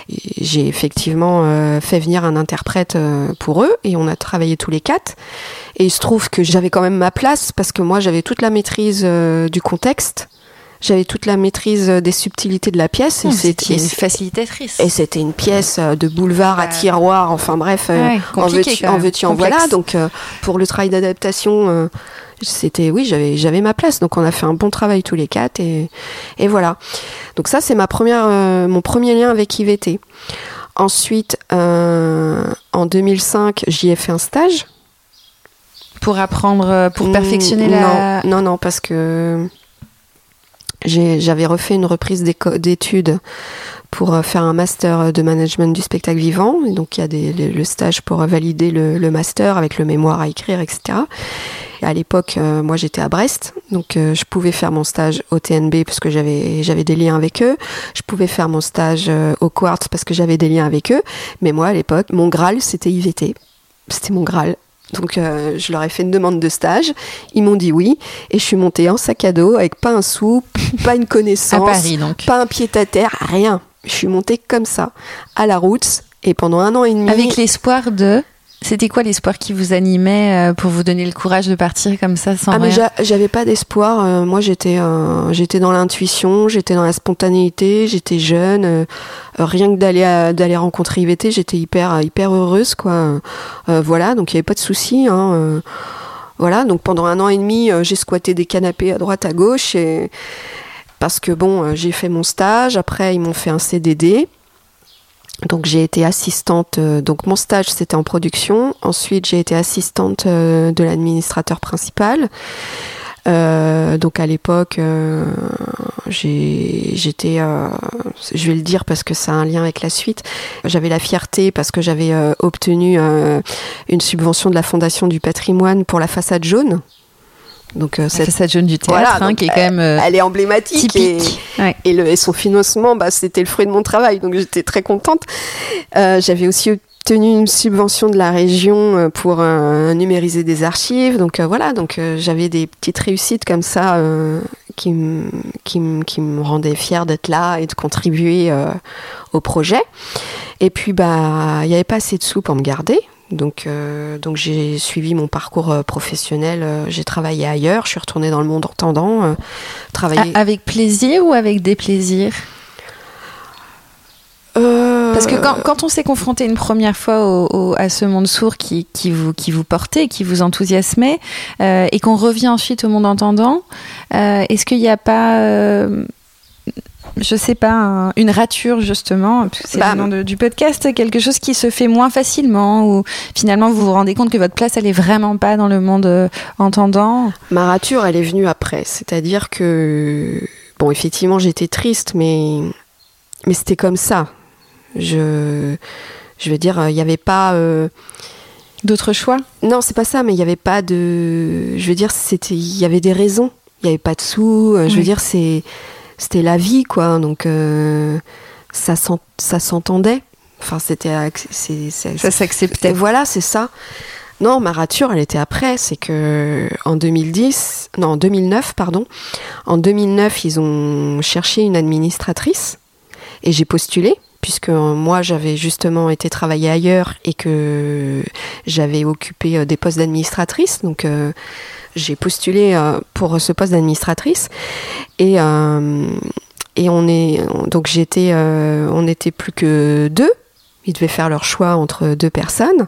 S2: J'ai effectivement fait venir un interprète pour eux et on a travaillé tous les quatre. Et il se trouve que j'avais quand même ma place parce que moi j'avais toute la maîtrise euh, du contexte. J'avais toute la maîtrise euh, des subtilités de la pièce.
S1: c'était une facilitatrice.
S2: Et c'était une pièce euh, de boulevard à tiroir. Enfin bref, en veux-tu, en, veux en voilà. Donc pour le travail d'adaptation, c'était oui, j'avais j'avais ma place. Donc on a fait un bon travail tous les quatre et, et voilà. Donc ça c'est ma première, mon premier lien avec IVT. Ensuite, en 2005, j'y ai fait un stage
S1: pour apprendre, euh, pour perfectionner
S2: la. Non, non, parce que j'avais refait une reprise d'études pour euh, faire un master de management du spectacle vivant. donc il y a des, le, stage pour valider le, master avec le mémoire à écrire, etc. Et à l'époque, euh, moi j'étais à Brest, donc je pouvais faire mon stage au TNB parce que j'avais j'avais des liens avec eux. Je pouvais faire mon stage au Quartz parce que j'avais des liens avec eux. Mais moi à l'époque, mon Graal c'était IVT. C'était mon Graal. Donc euh, je leur ai fait une demande de stage, ils m'ont dit oui, et je suis montée en sac à dos avec pas un sou, pas une connaissance, pas un pied à terre, rien. Je suis montée comme ça, à la route, et pendant un an et demi.
S1: Avec l'espoir de c'était quoi l'espoir qui vous animait euh, pour vous donner le courage de partir comme ça sans ah, rien?
S2: J'avais pas d'espoir. Euh, moi, j'étais j'étais dans l'intuition, j'étais dans la spontanéité, j'étais jeune. Euh, rien que d'aller d'aller rencontrer IVT, j'étais hyper hyper heureuse quoi. voilà, donc il y avait pas de souci. Hein, voilà, donc pendant un an et demi, j'ai squatté des canapés à droite à gauche et parce que bon, j'ai fait mon stage. Après, ils m'ont fait un CDD. Donc j'ai été assistante. donc mon stage c'était en production. Ensuite j'ai été assistante de l'administrateur principal. Euh, donc à l'époque, euh, j'étais, euh, je vais le dire parce que ça a un lien avec la suite. J'avais la fierté parce que j'avais obtenu une subvention de la Fondation du Patrimoine pour la façade jaune.
S1: Donc la cette façade jaune du théâtre, hein, qui est quand même
S2: elle est emblématique et, et, son financement, bah, c'était le fruit de mon travail, donc j'étais très contente. j'avais aussi obtenu une subvention de la région euh, pour euh, numériser des archives. Donc euh, voilà, donc j'avais des petites réussites comme ça qui, qui, qui, me rendaient fière d'être là et de contribuer au projet. Et puis bah il n'y avait pas assez de sous pour me garder. Donc, donc j'ai suivi mon parcours professionnel. j'ai travaillé ailleurs. Je suis retournée dans le monde entendant. travailler...
S1: Avec plaisir ou avec des plaisirs parce que quand, quand on s'est confronté une première fois à ce monde sourd qui, qui, vous, qui vous portait, qui vous enthousiasmait, euh, et qu'on revient ensuite au monde entendant, euh, est-ce qu'il n'y a pas, euh, je sais pas, une rature justement, c'est bah, le nom du podcast, quelque chose qui se fait moins facilement, ou finalement vous vous rendez compte que votre place elle est vraiment pas dans le monde entendant?
S2: Ma rature elle est venue après, c'est-à-dire que, bon effectivement j'étais triste, mais mais c'était comme ça. Je, je veux dire, il n'y avait pas. Euh,
S1: D'autres choix?
S2: Non, c'est pas ça, mais il n'y avait pas de. Je veux dire, c'était, il y avait des raisons. Il n'y avait pas de sous. Euh, je veux dire, c'est, c'était la vie, quoi. Donc, euh, ça, ça s'entendait. Enfin, c'était.
S1: ça s'acceptait.
S2: Voilà, c'est ça. Non, ma rature, elle était après. C'est que en 2010, non, en 2009, pardon. En 2009, ils ont cherché une administratrice et j'ai postulé puisque moi j'avais justement été travailler ailleurs et que j'avais occupé euh, des postes d'administratrice. Donc euh, j'ai postulé euh, pour ce poste d'administratrice et on est donc on n'était plus que deux. Ils devaient faire leur choix entre deux personnes.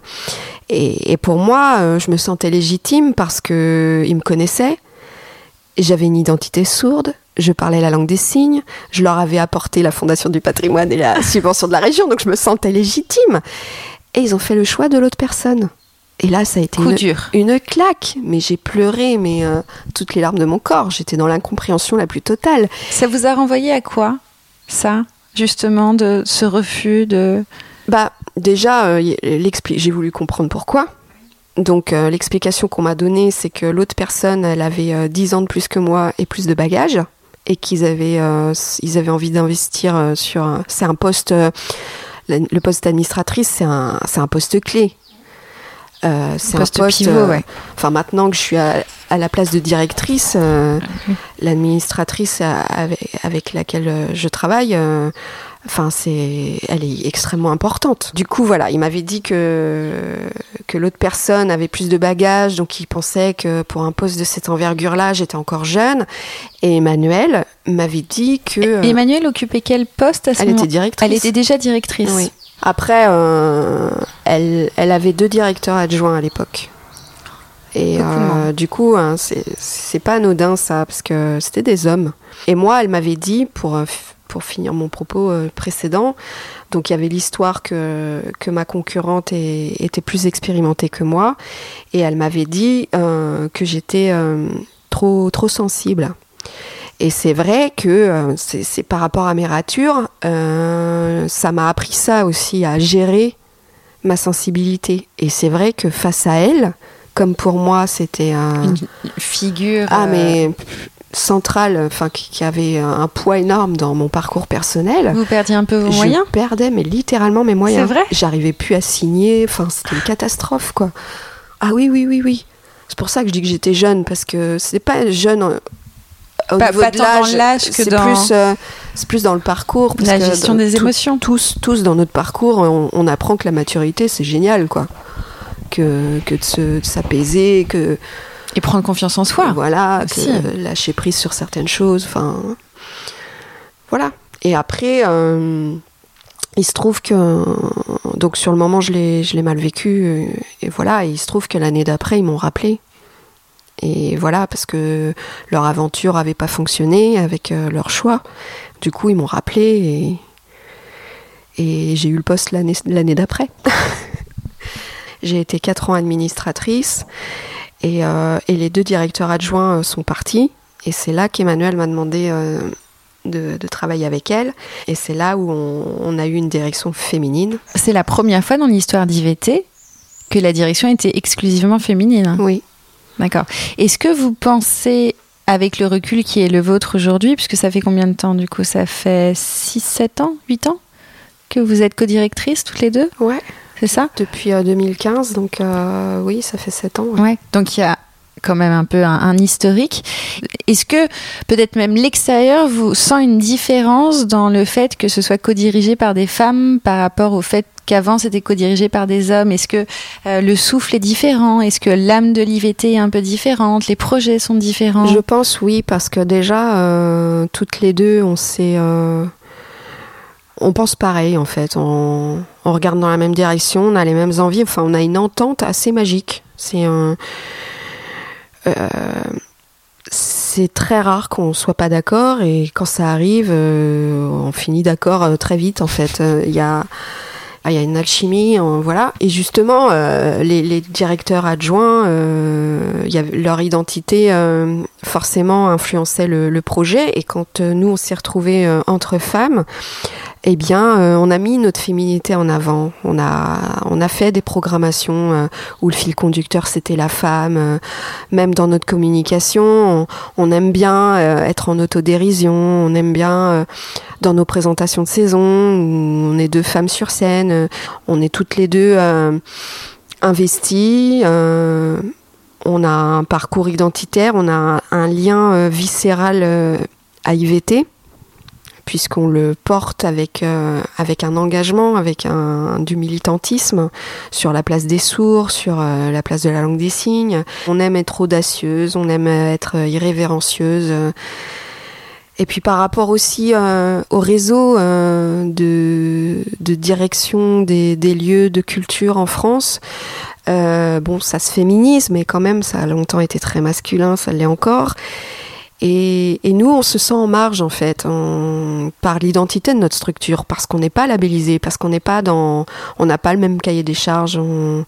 S2: Et, pour moi, je me sentais légitime parce que ils me connaissaient. J'avais une identité sourde, je parlais la langue des signes, je leur avais apporté la Fondation du patrimoine et la subvention de la région, donc je me sentais légitime. Et ils ont fait le choix de l'autre personne. Et là, ça a été une, une, claque. Mais j'ai pleuré, mais euh, toutes les larmes de mon corps. J'étais dans l'incompréhension la plus totale.
S1: Ça vous a renvoyé à quoi, ça, justement, de ce refus de...
S2: Bah, déjà, euh, j'ai voulu comprendre pourquoi. Donc euh, l'explication qu'on m'a donnée, c'est que l'autre personne, elle avait 10 ans de plus que moi et plus de bagages et qu'ils avaient, euh, ils avaient envie d'investir euh, sur. C'est un poste. Euh, le poste d'administratrice, c'est un, c'est un poste clé.
S1: C'est un poste pivot, ouais.
S2: Enfin, maintenant que je suis à, la place de directrice, l'administratrice avec, avec, laquelle je travaille Enfin, c'est, elle est extrêmement importante. Du coup, voilà, il m'avait dit que que l'autre personne avait plus de bagages, donc il pensait que pour un poste de cette envergure-là, j'étais encore jeune. Et Emmanuel m'avait dit que.
S1: Emmanuel occupait quel poste à ce
S2: Elle était directrice.
S1: Elle était déjà directrice. Oui.
S2: Après, euh, elle, elle avait deux directeurs adjoints à l'époque. Et euh, du coup, hein, c'est pas anodin ça, parce que c'était des hommes. Et moi, elle m'avait dit, pour euh, pour finir mon propos précédent. Donc il y avait l'histoire que, que ma concurrente était plus expérimentée que moi et elle m'avait dit euh, que j'étais trop, trop sensible. Et c'est vrai que c'est par rapport à mes ratures, ça m'a appris ça aussi, à gérer ma sensibilité. Et c'est vrai que face à elle, comme pour moi c'était un...
S1: une figure...
S2: Ah mais centrale, enfin qui, avait un poids énorme dans mon parcours personnel.
S1: Vous perdiez un peu vos moyens
S2: Je perdais, mais littéralement mes moyens.
S1: C'est vrai
S2: J'arrivais plus à signer. Enfin, c'était une catastrophe, quoi. Ah oui, oui, oui, oui. C'est pour ça que je dis que j'étais jeune parce que c'est pas jeune. Au
S1: pas, niveau de l'âge que dans
S2: plus, euh, c'est plus dans le parcours.
S1: la gestion des émotions.
S2: Tous, tous dans notre parcours, on, apprend que la maturité c'est génial, quoi. Que, que de s'apaiser, que
S1: et prendre confiance en soi.
S2: Voilà, lâcher prise sur certaines choses. Enfin, voilà. Et après, euh, il se trouve que donc sur le moment je l'ai je l'ai mal vécu euh, et voilà. il se trouve que l'année d'après ils m'ont rappelé. Et voilà parce que leur aventure avait pas fonctionné avec euh, leur choix. Du coup ils m'ont rappelé et Et j'ai eu le poste l'année d'après. j'ai été quatre ans administratrice et, euh, et, les deux directeurs adjoints euh, sont partis. Et c'est là qu'Emmanuel m'a demandé euh, de, de, travailler avec elle. Et c'est là où on, on, a eu une direction féminine.
S1: C'est la première fois dans l'histoire d'IVT que la direction était exclusivement féminine.
S2: Oui.
S1: D'accord. Est-ce que vous pensez, avec le recul qui est le vôtre aujourd'hui, puisque ça fait combien de temps du coup? Ça fait 6, 7 ans 8 ans que vous êtes co-directrice toutes les deux?
S2: Ouais.
S1: C'est ça?
S2: Depuis 2015, donc euh, oui, ça fait 7 ans.
S1: Ouais. ouais. Donc il y a quand même un peu un, historique. Est-ce que peut-être même l'extérieur vous sent une différence dans le fait que ce soit co-dirigé par des femmes par rapport au fait qu'avant c'était co-dirigé par des hommes? Est-ce que euh, le souffle est différent? Est-ce que l'âme de l'IVT est un peu différente? Les projets sont différents?
S2: Je pense oui, parce que déjà, euh, toutes les deux, on s'est... Euh, on pense pareil en fait, on, on, regarde dans la même direction, on a les mêmes envies, enfin on a une entente assez magique. C'est un... Euh, c'est très rare qu'on soit pas d'accord et quand ça arrive, euh, on finit d'accord euh, très vite en fait. Il y a il y a une alchimie, voilà. Et justement, euh, les, les, directeurs adjoints, euh, y leur identité euh, forcément influençait le, le, projet. Et quand nous on s'est retrouvés entre femmes, eh bien, euh, on a mis notre féminité en avant. On a, on a fait des programmations euh, où le fil conducteur c'était la femme. Euh, même dans notre communication, on, aime bien être en autodérision. On aime bien dans nos présentations de saison où on est deux femmes sur scène. on est toutes les deux investies. on a un parcours identitaire. On a un, un lien viscéral à IVT puisqu'on le porte avec, euh, avec un engagement, avec un, du militantisme sur la place des sourds, sur euh, la place de la langue des signes. On aime être audacieuse, on aime être irrévérencieuse. Et puis par rapport aussi euh, au réseau de, de, direction des, des, lieux de culture en France, bon, ça se féminise, mais quand même, ça a longtemps été très masculin, ça l'est encore. Et, et, nous, on se sent en marge en fait, on, par l'identité de notre structure, parce qu'on n'est pas labellisé, parce qu'on n'est pas dans, on n'a pas le même cahier des charges. On,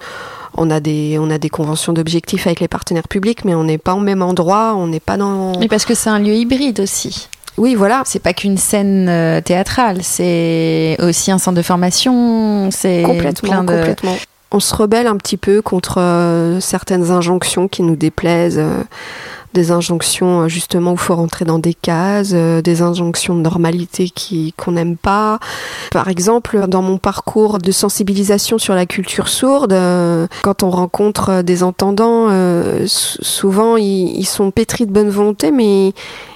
S2: on a des, on a des conventions d'objectifs avec les partenaires publics, mais on n'est pas au même endroit, on n'est pas dans.
S1: Mais parce que c'est un lieu hybride aussi.
S2: Oui, voilà.
S1: C'est pas qu'une scène euh, théâtrale, c'est aussi un centre de formation, c'est
S2: complètement,
S1: plein de...
S2: complètement. On se rebelle un petit peu contre euh, certaines injonctions qui nous déplaisent. Euh, des injonctions justement où faut rentrer dans des cases, euh, des injonctions de normalité qui qu'on n'aime pas. Par exemple, dans mon parcours de sensibilisation sur la culture sourde, euh, quand on rencontre des entendants, euh, souvent ils, ils sont pétris de bonne volonté, mais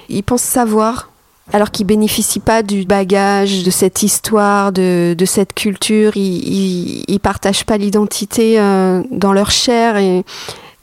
S2: ils pensent savoir alors qu'ils bénéficient pas du bagage de cette histoire, de, de cette culture, ils, ils, ils partagent pas l'identité euh, dans leur chair et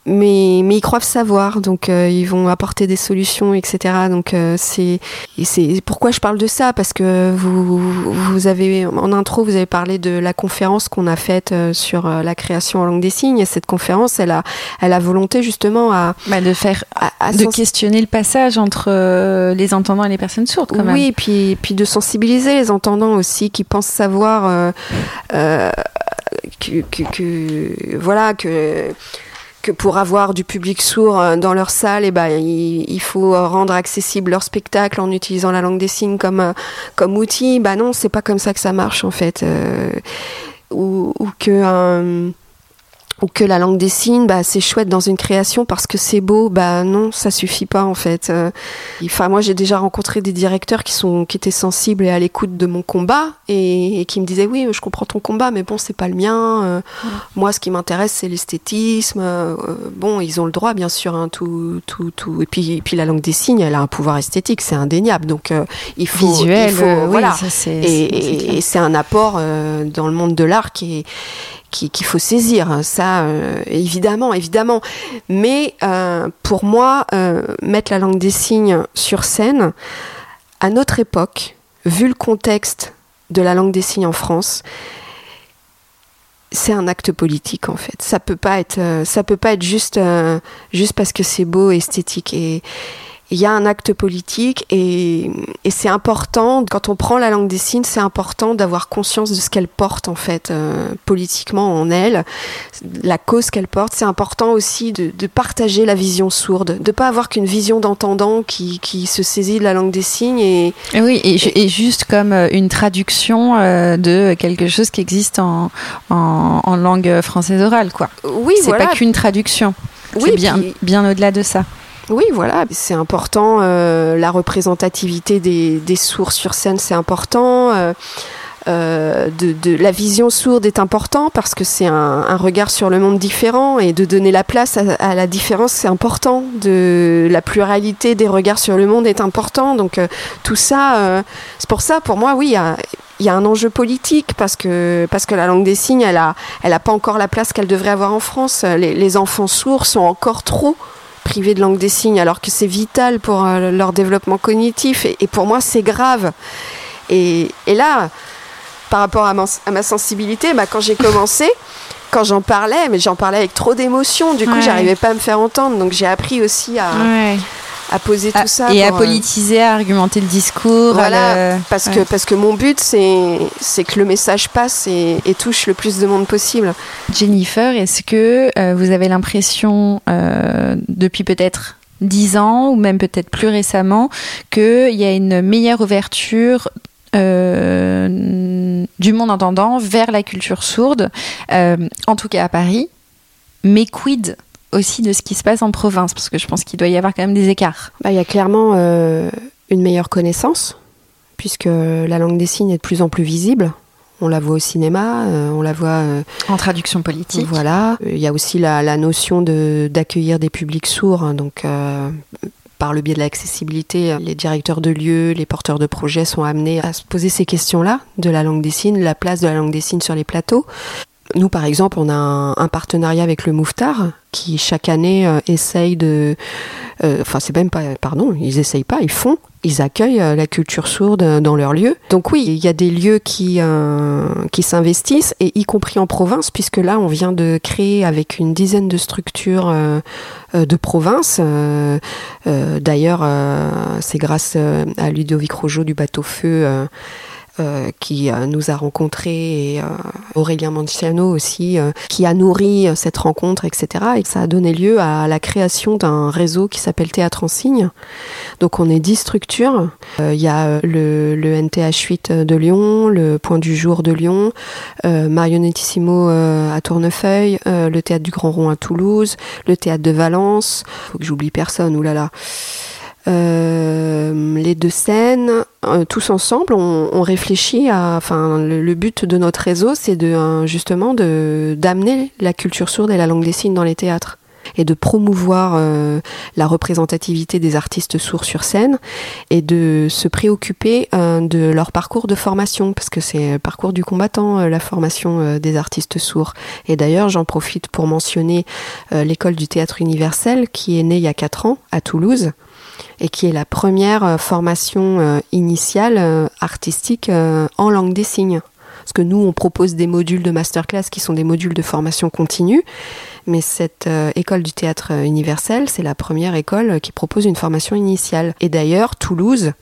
S2: mais, mais ils croient savoir, donc euh, ils vont apporter des solutions, etc. Donc euh, c'est c'est pourquoi je parle de ça parce que vous vous avez en intro vous avez parlé de la conférence qu'on a faite euh, sur euh, la création en langue des signes. Et cette conférence, elle a elle a volonté justement à
S1: bah de faire à, à de questionner le passage entre euh, les entendants et les personnes sourdes. Quand
S2: oui,
S1: même.
S2: puis puis de sensibiliser les entendants aussi qui pensent savoir que, que, que voilà que que pour avoir du public sourd dans leur salle, et eh ben, il, faut rendre accessible leur spectacle en utilisant la langue des signes comme, comme outil. Bah non, c'est pas comme ça que ça marche en fait. Euh, ou, que ou que la langue des signes, bah, c'est chouette dans une création parce que c'est beau, bah non, ça suffit pas en fait. Euh, enfin, moi j'ai déjà rencontré des directeurs qui sont qui étaient sensibles et à l'écoute de mon combat et, et, qui me disaient oui, je comprends ton combat, mais bon, c'est pas le mien. Euh, ouais. Moi, ce qui m'intéresse, c'est l'esthétisme. Euh, bon, ils ont le droit, bien sûr, hein, tout, tout, tout. Et puis, et puis la langue des signes, elle a un pouvoir esthétique, c'est indéniable. Donc, il faut,
S1: visuel,
S2: il faut,
S1: oui,
S2: voilà.
S1: ça,
S2: et c'est un apport dans le monde de l'art qui est qu'il qu faut saisir, ça euh, évidemment, évidemment. Mais euh, pour moi, euh, mettre la langue des signes sur scène, à notre époque, vu le contexte de la langue des signes en France, c'est un acte politique en fait. Ça peut pas être, ça peut pas être juste, juste parce que c'est beau, esthétique et il y a un acte politique et, et c'est important, quand on prend la langue des signes, c'est important d'avoir conscience de ce qu'elle porte en fait euh, politiquement en elle, la cause qu'elle porte. C'est important aussi de, de, partager la vision sourde, de pas avoir qu'une vision d'entendant qui, qui, se saisit de la langue des signes. Et,
S1: oui, et, et juste comme euh, une traduction euh, de quelque chose qui existe en, en, en langue française orale, quoi.
S2: Oui,
S1: c'est
S2: voilà.
S1: pas qu'une traduction.
S2: Oui,
S1: c'est bien, bien au-delà de ça.
S2: Oui, voilà, c'est important. Euh, la représentativité des, des, sourds sur scène, c'est important. Euh, euh, de, la vision sourde est important parce que c'est un, regard sur le monde différent et de donner la place à, la différence, c'est important. De la pluralité des regards sur le monde est important. Donc tout ça, c'est pour ça, pour moi, oui, il y a, un enjeu politique parce que parce que la langue des signes, elle a elle a pas encore la place qu'elle devrait avoir en France. Les enfants sourds sont encore trop privés de langue des signes, alors que c'est vital pour euh, leur développement cognitif. Et, et pour moi, c'est grave. Et, et, là, par rapport à ma, à ma sensibilité, bah, quand j'ai commencé, quand j'en parlais, mais j'en parlais avec trop d'émotion, du coup, ouais. j'arrivais pas à me faire entendre. Donc, j'ai appris aussi à. Ouais à poser tout ça
S1: et à politiser, à argumenter le discours.
S2: Voilà, le... parce ouais. que parce que mon but c'est c'est que le message passe et, et, touche le plus de monde possible.
S1: Jennifer, est-ce que euh, vous avez l'impression euh, depuis peut-être dix ans ou même peut-être plus récemment qu'il y a une meilleure ouverture euh, du monde entendant vers la culture sourde, euh, en tout cas à Paris, mais quid aussi de ce qui se passe en province Parce que je pense qu'il doit y avoir quand même des écarts.
S2: Bah, il y a clairement euh, une meilleure connaissance, puisque la langue des signes est de plus en plus visible. On la voit au cinéma, euh, on la voit euh,
S1: en traduction politique.
S2: Voilà. Il y a aussi la, la notion de d'accueillir des publics sourds, hein, donc euh, par le biais de l'accessibilité, les directeurs de lieux, les porteurs de projets sont amenés à se poser ces questions-là de la langue des signes, la place de la langue des signes sur les plateaux. Nous, par exemple, on a un, partenariat avec le Mouftar qui chaque année euh, essaye de, enfin euh, c'est même pas, pardon, ils essayent pas, ils font, ils accueillent euh, la culture sourde dans leurs lieux. Donc oui, il y a des lieux qui qui s'investissent et y compris en province, puisque là on vient de créer avec une dizaine de structures de province. D'ailleurs, c'est grâce à Ludovic Rojo du bateau feu. Euh, qui euh, nous a rencontrés et euh, Aurélien Manciano aussi qui a nourri cette rencontre etc et ça a donné lieu à la création d'un réseau qui s'appelle Théâtre en signe. Donc on est dix structures. Il y a le, le, NTH 8 de Lyon le Point du Jour de Lyon Marionettissimo à Tournefeuille le Théâtre du Grand Rond à Toulouse le Théâtre de Valence. Faut que j'oublie personne oulala. Euh, les deux scènes, euh, tous ensemble, on, on, réfléchit à. Enfin, le, but de notre réseau, c'est de euh, justement de d'amener la culture sourde et la langue des signes dans les théâtres et de promouvoir euh, la représentativité des artistes sourds sur scène et de se préoccuper euh, de leur parcours de formation parce que c'est le parcours du combattant euh, la formation euh, des artistes sourds et d'ailleurs j'en profite pour mentionner euh, l'école du théâtre universel qui est née il y a quatre ans à Toulouse et qui est la première euh, formation euh, initiale euh, artistique en langue des signes. Parce que nous, on propose des modules de masterclass qui sont des modules de formation continue, mais cette école du théâtre universel, c'est la première école qui propose une formation initiale. Et d'ailleurs, Toulouse,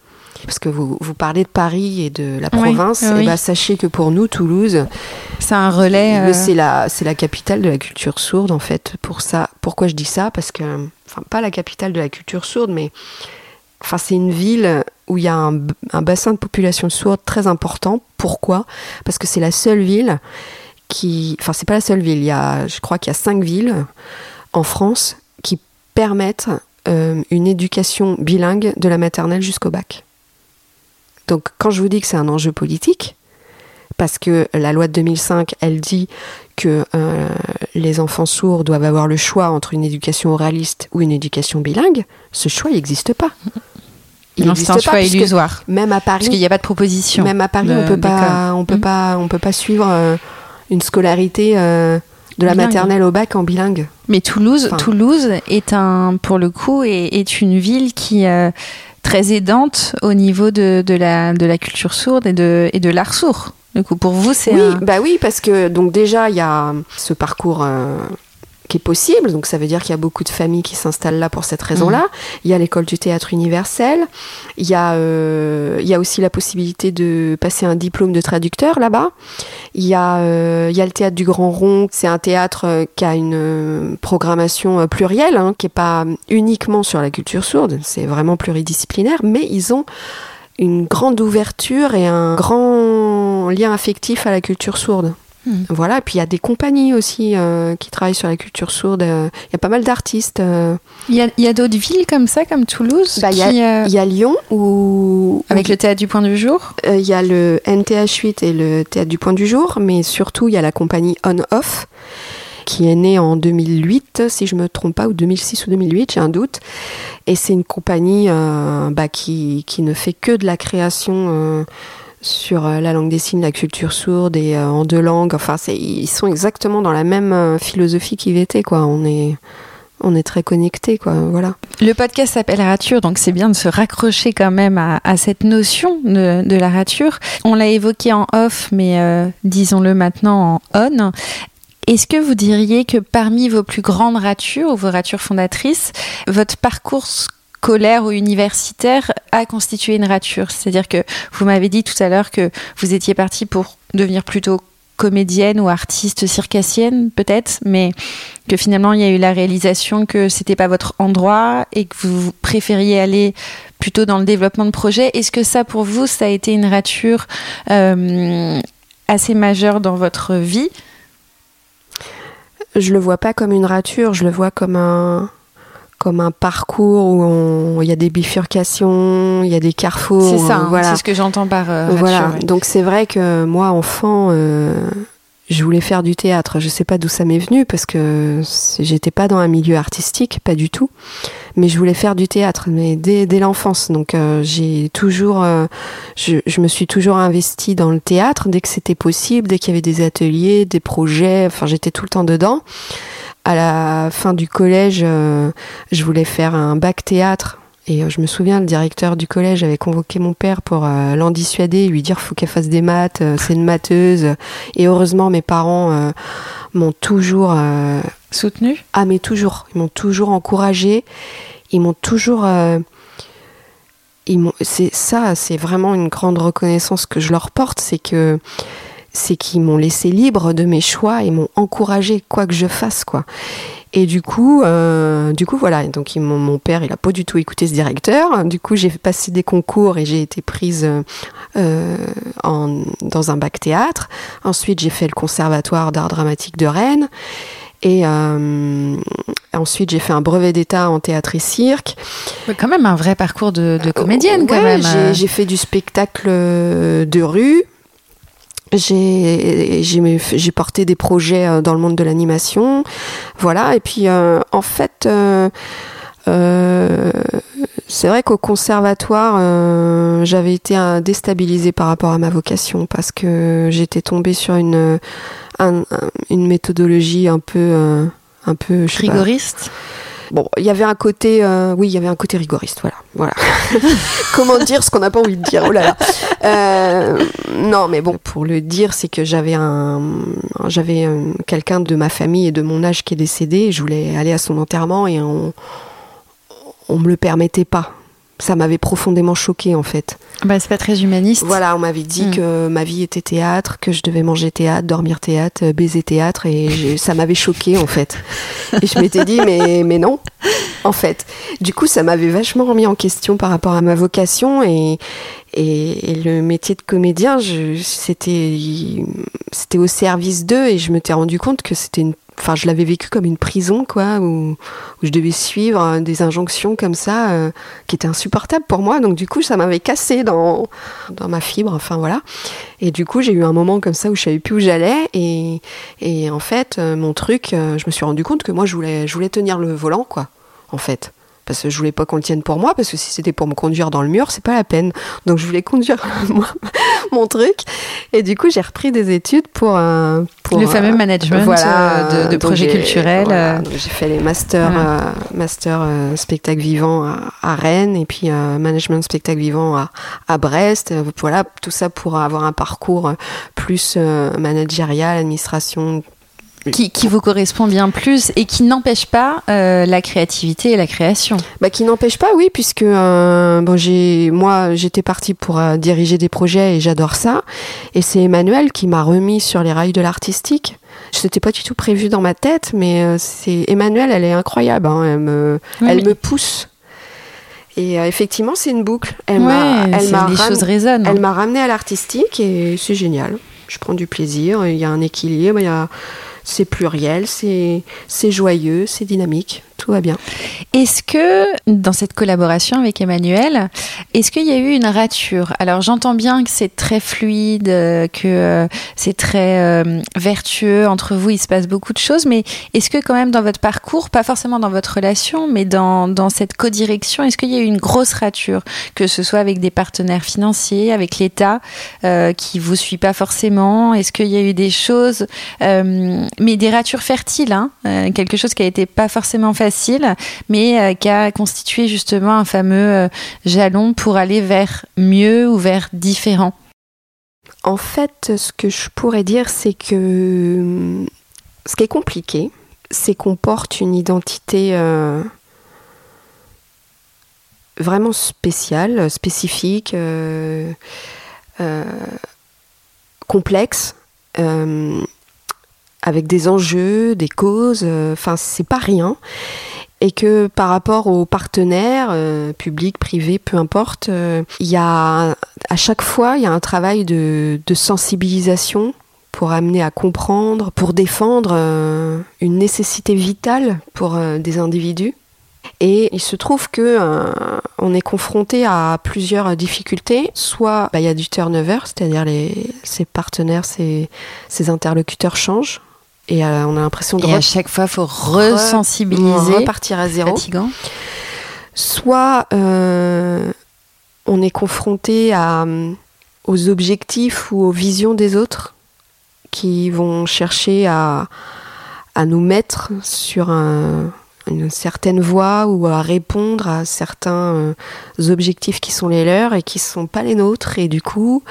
S2: parce que vous, vous parlez de Paris et de la province, oui, oui. Et bah, sachez que pour nous, Toulouse,
S1: c'est un relais.
S2: Euh... C'est la, capitale de la culture sourde en fait. Pour ça, pourquoi je dis ça? Parce que, enfin, pas la capitale de la culture sourde, mais enfin, c'est une ville où il y a un, un, bassin de population sourde très important. Pourquoi? Parce que c'est la seule ville qui, enfin, c'est pas la seule ville. Il y a, je crois qu'il y a cinq villes en France qui permettent euh, une éducation bilingue de la maternelle jusqu'au bac. Donc quand je vous dis que c'est un enjeu politique, parce que la loi de 2005, elle dit que euh, les enfants sourds doivent avoir le choix entre une éducation oraliste ou une éducation bilingue, ce choix n'existe pas.
S1: Il c'est un choix illusoire.
S2: Même à Paris,
S1: parce qu'il n'y a pas de proposition.
S2: Même à Paris, on peut pas, on peut mmh. pas, on peut pas suivre euh, une scolarité euh, de la bilingue. maternelle au bac en bilingue.
S1: Mais Toulouse, enfin. Toulouse est un, pour le coup, est, est une ville qui très aidante au niveau de, de, la, de la culture sourde et de, et de l'art sourd. Du coup, pour vous, c'est
S2: oui,
S1: un...
S2: bah oui, parce que donc déjà il y a ce parcours euh, qui est possible. Donc ça veut dire qu'il y a beaucoup de familles qui s'installent là pour cette raison-là. Mmh. Il y a l'école du théâtre universel. Il y, a, euh, il y a aussi la possibilité de passer un diplôme de traducteur là-bas. Il, y a, euh, il y a le théâtre du Grand Rond. C'est un théâtre euh, qui a une programmation plurielle, hein, qui n'est pas uniquement sur la culture sourde. C'est vraiment pluridisciplinaire. Mais ils ont une grande ouverture et un grand lien affectif à la culture sourde. Hmm. Voilà, et puis il y a des compagnies aussi euh, qui travaillent sur la culture sourde. Il y a pas mal d'artistes. Euh.
S1: Il y a, d'autres villes comme ça, comme Toulouse
S2: bah, Il
S1: euh,
S2: y, a Lyon. Où,
S1: Avec le Théâtre du Point du Jour
S2: Il y a le NTH8 et le Théâtre du Point du Jour, mais surtout il y a la compagnie On-Off qui est née en 2008, si je me trompe pas, ou 2006 ou 2008, j'ai un doute. Et c'est une compagnie bah, qui, qui, ne fait que de la création sur euh, la langue des signes, la culture sourde et euh, en deux langues. Enfin, ils sont exactement dans la même euh, philosophie qu'IVT, quoi. On est très connectés, quoi. Voilà.
S1: Le podcast s'appelle Rature, donc c'est bien de se raccrocher quand même à, cette notion de, la rature. On l'a évoqué en off, mais disons-le maintenant en on. Est-ce que vous diriez que parmi vos plus grandes ratures ou vos ratures fondatrices, votre parcours scolaire ou universitaire a constitué une rature. C'est-à-dire que vous m'avez dit tout à l'heure que vous étiez parti pour devenir plutôt comédienne ou artiste circassienne peut-être, mais que finalement il y a eu la réalisation que c'était pas votre endroit et que vous préfériez aller plutôt dans le développement de projets. Est-ce que ça pour vous ça a été une rature euh, assez majeure dans votre vie?
S2: Je le vois pas comme une rature, je le vois comme un comme un parcours où il y a des bifurcations, il y a des carrefours.
S1: C'est ça, hein, voilà. c'est ce que j'entends par. Euh,
S2: voilà. Donc c'est vrai que moi, enfant, euh, je voulais faire du théâtre. Je sais pas d'où ça m'est venu parce que j'étais pas dans un milieu artistique, pas du tout. Mais je voulais faire du théâtre, mais dès, dès l'enfance. Donc euh, j'ai toujours, je, je, me suis toujours investie dans le théâtre dès que c'était possible, dès qu'il y avait des ateliers, des projets. Enfin, j'étais tout le temps dedans à la fin du collège, euh, je voulais faire un bac théâtre. Et euh, je me souviens, le directeur du collège avait convoqué mon père pour euh, l'en dissuader, lui dire faut qu'elle fasse des maths, c'est une matheuse. Et heureusement, mes parents m'ont toujours
S1: soutenu?
S2: Ah mais toujours, ils m'ont toujours encouragé. Ils m'ont toujours c'est ça, c'est vraiment une grande reconnaissance que je leur porte, c'est que c'est qu'ils m'ont laissé libre de mes choix et m'ont encouragé quoi que je fasse quoi. Et du coup, euh, du coup voilà. Donc mon père, il a pas du tout écouté ce directeur. Du coup, j'ai passé des concours et j'ai été prise euh, en, dans un bac théâtre. Ensuite, j'ai fait le conservatoire d'art dramatique de Rennes. Et euh, ensuite, j'ai fait un brevet d'état en théâtre et cirque.
S1: Mais quand même un vrai parcours de, de comédienne, quand même.
S2: J'ai fait du spectacle de rue, j'ai porté des projets euh, dans le monde de l'animation. Voilà. Et puis euh, en fait euh, c'est vrai qu'au conservatoire j'avais été déstabilisée par rapport à ma vocation parce que j'étais tombée sur une une méthodologie un peu un peu
S1: rigoriste?
S2: Bon, il y avait un côté, euh, oui, il avait un côté rigoriste, voilà, voilà. Comment dire ce qu'on n'a pas envie de dire Oh là là. Euh, non, mais bon, pour le dire, c'est que j'avais un, j'avais euh, quelqu'un de ma famille et de mon âge qui est décédé. je voulais aller à son enterrement et on, on me le permettait pas ça m'avait profondément choqué en fait.
S1: Bah, c'est pas très humaniste.
S2: Voilà, on m'avait dit mm. que ma vie était théâtre, que je devais manger théâtre, dormir théâtre, baiser théâtre, et ça m'avait choqué en fait. Et je m'étais dit, mais, mais non, en fait. Du coup, ça m'avait vachement remis en question par rapport à ma vocation et, et, le métier de comédien, c'était au service d'eux et je me m'étais rendu compte que c'était une enfin je l'avais vécu comme une prison quoi où, je devais suivre des injonctions comme ça euh, qui étaient insupportables pour moi. Donc du coup ça m'avait cassé dans dans ma fibre enfin voilà. Et du coup j'ai eu un moment comme ça où je savais plus où j'allais. Et, et en fait euh, mon truc euh, je me suis rendu compte que moi je voulais je voulais tenir le volant quoi en fait parce que je voulais pas qu'on le tienne pour moi, parce que si c'était pour me conduire dans le mur, c'est pas la peine. Donc je voulais conduire mon truc. Et du coup, j'ai repris des études pour, euh, pour
S1: le fameux management euh, de, de projets culturels. Euh.
S2: j'ai fait les masters, master spectacle vivant à, Rennes et puis management spectacle vivant à, à Brest. Voilà, tout ça pour avoir un parcours plus managérial, administration
S1: qui, qui, vous correspond bien plus et qui n'empêche pas euh, la créativité et la création.
S2: Bah, qui n'empêche pas, oui, puisque euh, bon, j'ai, moi, j'étais partie pour euh, diriger des projets et j'adore ça. Et c'est Emmanuel qui m'a remis sur les rails de l'artistique. C'était pas du tout prévu dans ma tête, mais c'est Emmanuel, elle est incroyable. Hein, elle me, elle me pousse. Et effectivement, c'est une boucle.
S1: Elle m'a, elle m'a, choses résonnent.
S2: Elle m'a ramené à l'artistique et c'est génial. Je prends du plaisir. Il y a un équilibre. Il y a c'est pluriel, c'est joyeux, c'est dynamique, tout va bien.
S1: Est-ce que dans cette collaboration avec Emmanuel, est-ce qu'il y a eu une rature? Alors j'entends bien que c'est très fluide, que euh, c'est très euh, vertueux. Entre vous, il se passe beaucoup de choses, mais est-ce que quand même dans votre parcours, pas forcément dans votre relation, mais dans, dans cette codirection, est-ce qu'il y a eu une grosse rature, que ce soit avec des partenaires financiers, avec l'État euh, qui vous suit pas forcément? Est-ce qu'il y a eu des choses mais des ratures fertiles, hein, euh, quelque chose qui a été pas forcément facile, mais euh, qui a constitué justement un fameux euh, jalon pour aller vers mieux ou vers différent.
S2: En fait, ce que je pourrais dire, c'est que ce qui est compliqué, c'est qu'on porte une identité vraiment spéciale, spécifique, complexe avec des enjeux, des causes, euh, enfin c'est pas rien. Et que par rapport aux partenaires, euh, publics, privés, peu importe, euh, il y a à chaque fois il y a un travail de, sensibilisation pour amener à comprendre, pour défendre une nécessité vitale pour des individus. Et il se trouve que on est confronté à plusieurs difficultés. Soit bah, il y a du turnover, c'est-à-dire les, ces partenaires, ces, ces interlocuteurs changent et euh, on a l'impression de.
S1: Et à chaque fois, il faut resensibiliser.
S2: Repartir à zéro.
S1: Fatigant.
S2: Soit euh, on est confronté à, aux objectifs ou aux visions des autres qui vont chercher à, à nous mettre sur un, une certaine voie ou à répondre à certains euh, objectifs qui sont les leurs et qui ne sont pas les nôtres. Et du coup,
S1: euh,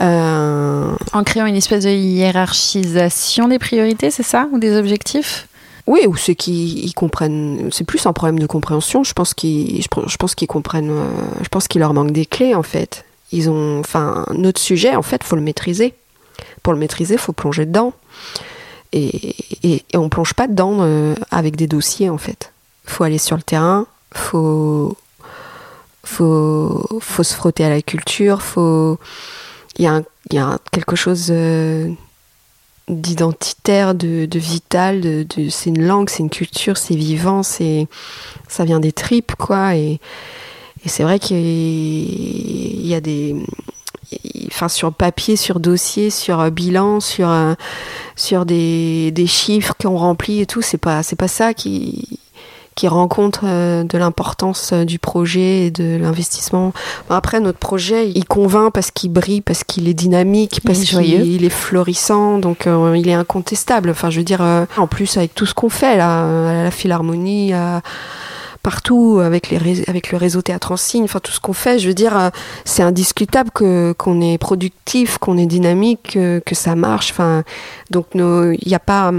S1: en créant une espèce de hiérarchisation des priorités, c'est ça Ou des objectifs?
S2: Oui, ou ceux qui comprennent, c'est plus un problème de compréhension. Je pense qu'ils, je, pense qu'ils comprennent, euh, je pense qu'il leur manque des clés en fait. Ils ont, enfin, notre sujet en fait, faut le maîtriser. Pour le maîtriser, faut plonger dedans. Et, et, et on plonge pas dedans euh, avec des dossiers en fait. Faut aller sur le terrain, faut, faut, faut se frotter à la culture, faut il y, a quelque chose euh, d'identitaire, de, vital, c'est une langue, c'est une culture, c'est vivant, c'est ça vient des tripes, quoi. Et, c'est vrai qu'il y a des enfin sur papier, sur dossier, sur bilan, sur euh, sur des, des chiffres qu'on remplit et tout, c'est pas c'est pas ça qui qui rend compte euh, de l'importance euh, du projet et de l'investissement. Après, notre projet, il convainc parce qu'il brille, parce qu'il est dynamique, parce qu'il est florissant, donc euh, il est incontestable. Enfin, je veux dire, en plus avec tout ce qu'on fait là, à la Philharmonie, partout avec les avec le réseau théâtre en signe enfin tout ce qu'on fait je veux dire c'est indiscutable que qu'on est productif qu'on est dynamique que, que ça marche enfin donc il n'y a pas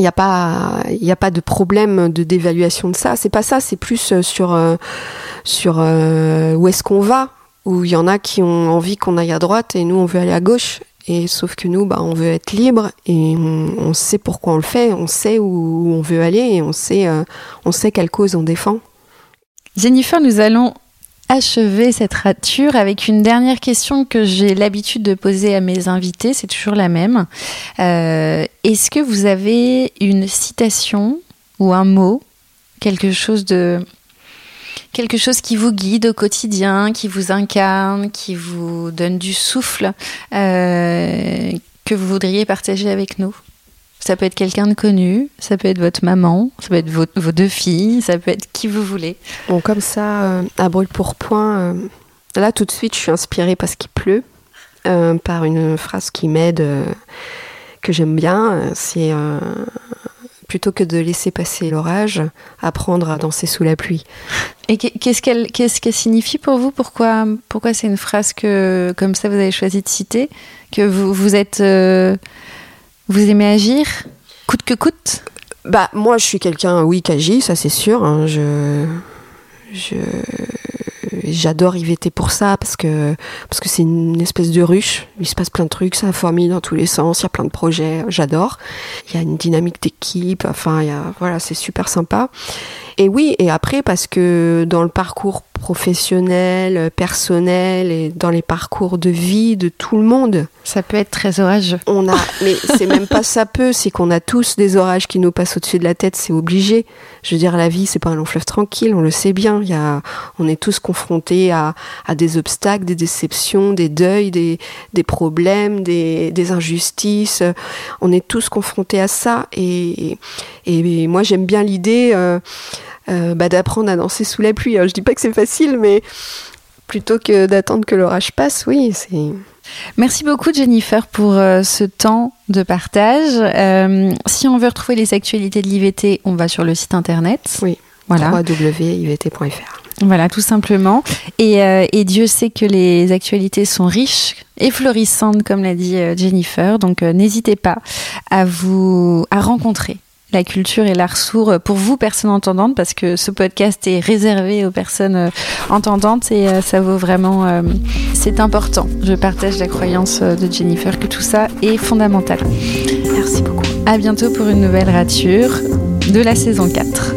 S2: il n'y a pas il y a pas de problème de d'évaluation de ça. C'est pas ça c'est plus euh, sur euh, sur euh, où est-ce qu'on va où il y en a qui ont envie qu'on aille à droite et nous on veut aller à gauche. Et sauf que nous bah on veut être libre et on, sait pourquoi on le fait on sait où, on veut aller et on sait on sait quelle cause on défend.
S1: Jennifer nous allons achever cette rature avec une dernière question que j'ai l'habitude de poser à mes invités, c'est toujours la même. Euh, est-ce que vous avez une citation ou un mot, quelque chose de quelque chose qui vous guide au quotidien, qui vous incarne, qui vous donne du souffle, euh, que vous voudriez partager avec nous? Ça peut être quelqu'un de connu, ça peut être votre maman, ça peut être vos, deux filles, ça peut être qui vous voulez.
S2: Bon, comme ça, euh, à brûle pour point, euh, là tout de suite, je suis inspirée parce qu'il pleut, euh, par une phrase qui m'aide, que j'aime bien. C'est plutôt que de laisser passer l'orage, apprendre à danser sous la pluie.
S1: Et qu'est-ce qu'elle qu'est-ce qu'elle signifie pour vous? Pourquoi pourquoi c'est une phrase que comme ça vous avez choisi de citer que vous vous êtes vous aimez agir Coûte que coûte?
S2: Bah, moi, je suis quelqu'un, oui, qui agit, ça c'est sûr. hein. je. J'adore YVT pour ça parce que c'est une espèce de ruche. Il se passe plein de trucs, ça fourmille dans tous les sens. Il y a plein de projets, j'adore. Il y a une dynamique d'équipe. Enfin, il voilà, c'est super sympa. Et oui, et après parce que dans le parcours professionnel, personnel et dans les parcours de vie de tout le monde,
S1: Ça peut être très orageux.
S2: on a, mais c'est même pas ça peut, c'est qu'on a tous des orages qui nous passent au-dessus de la tête, c'est obligé. Je veux dire, la vie, c'est pas un long fleuve tranquille, on le sait bien. Il y a, on est tous confrontés à, à des obstacles, des déceptions, des deuils, des, des problèmes, des, des injustices. On est tous confrontés à ça. Et, et, et moi, j'aime bien l'idée euh, euh, bah, d'apprendre à danser sous la pluie. Alors, je dis pas que c'est facile, mais plutôt que d'attendre que l'orage passe, oui, c'est.
S1: Merci beaucoup Jennifer pour euh, ce temps de partage. Euh, si on veut retrouver les actualités de l'IVT, on va sur le site internet.
S2: Oui.
S1: Voilà.
S2: www.ivt.fr.
S1: Voilà, tout simplement. Et, euh, et Dieu sait que les actualités sont riches et florissantes, comme l'a dit Jennifer. Donc, n'hésitez pas à vous à rencontrer la culture et l'art sourd pour vous, personnes entendantes, parce que ce podcast est réservé aux personnes euh, entendantes et euh, ça vaut vraiment. euh, c'est important. Je partage la croyance euh, de Jennifer que tout ça est fondamental.
S2: Merci beaucoup.
S1: À bientôt pour une nouvelle rature de la saison 4.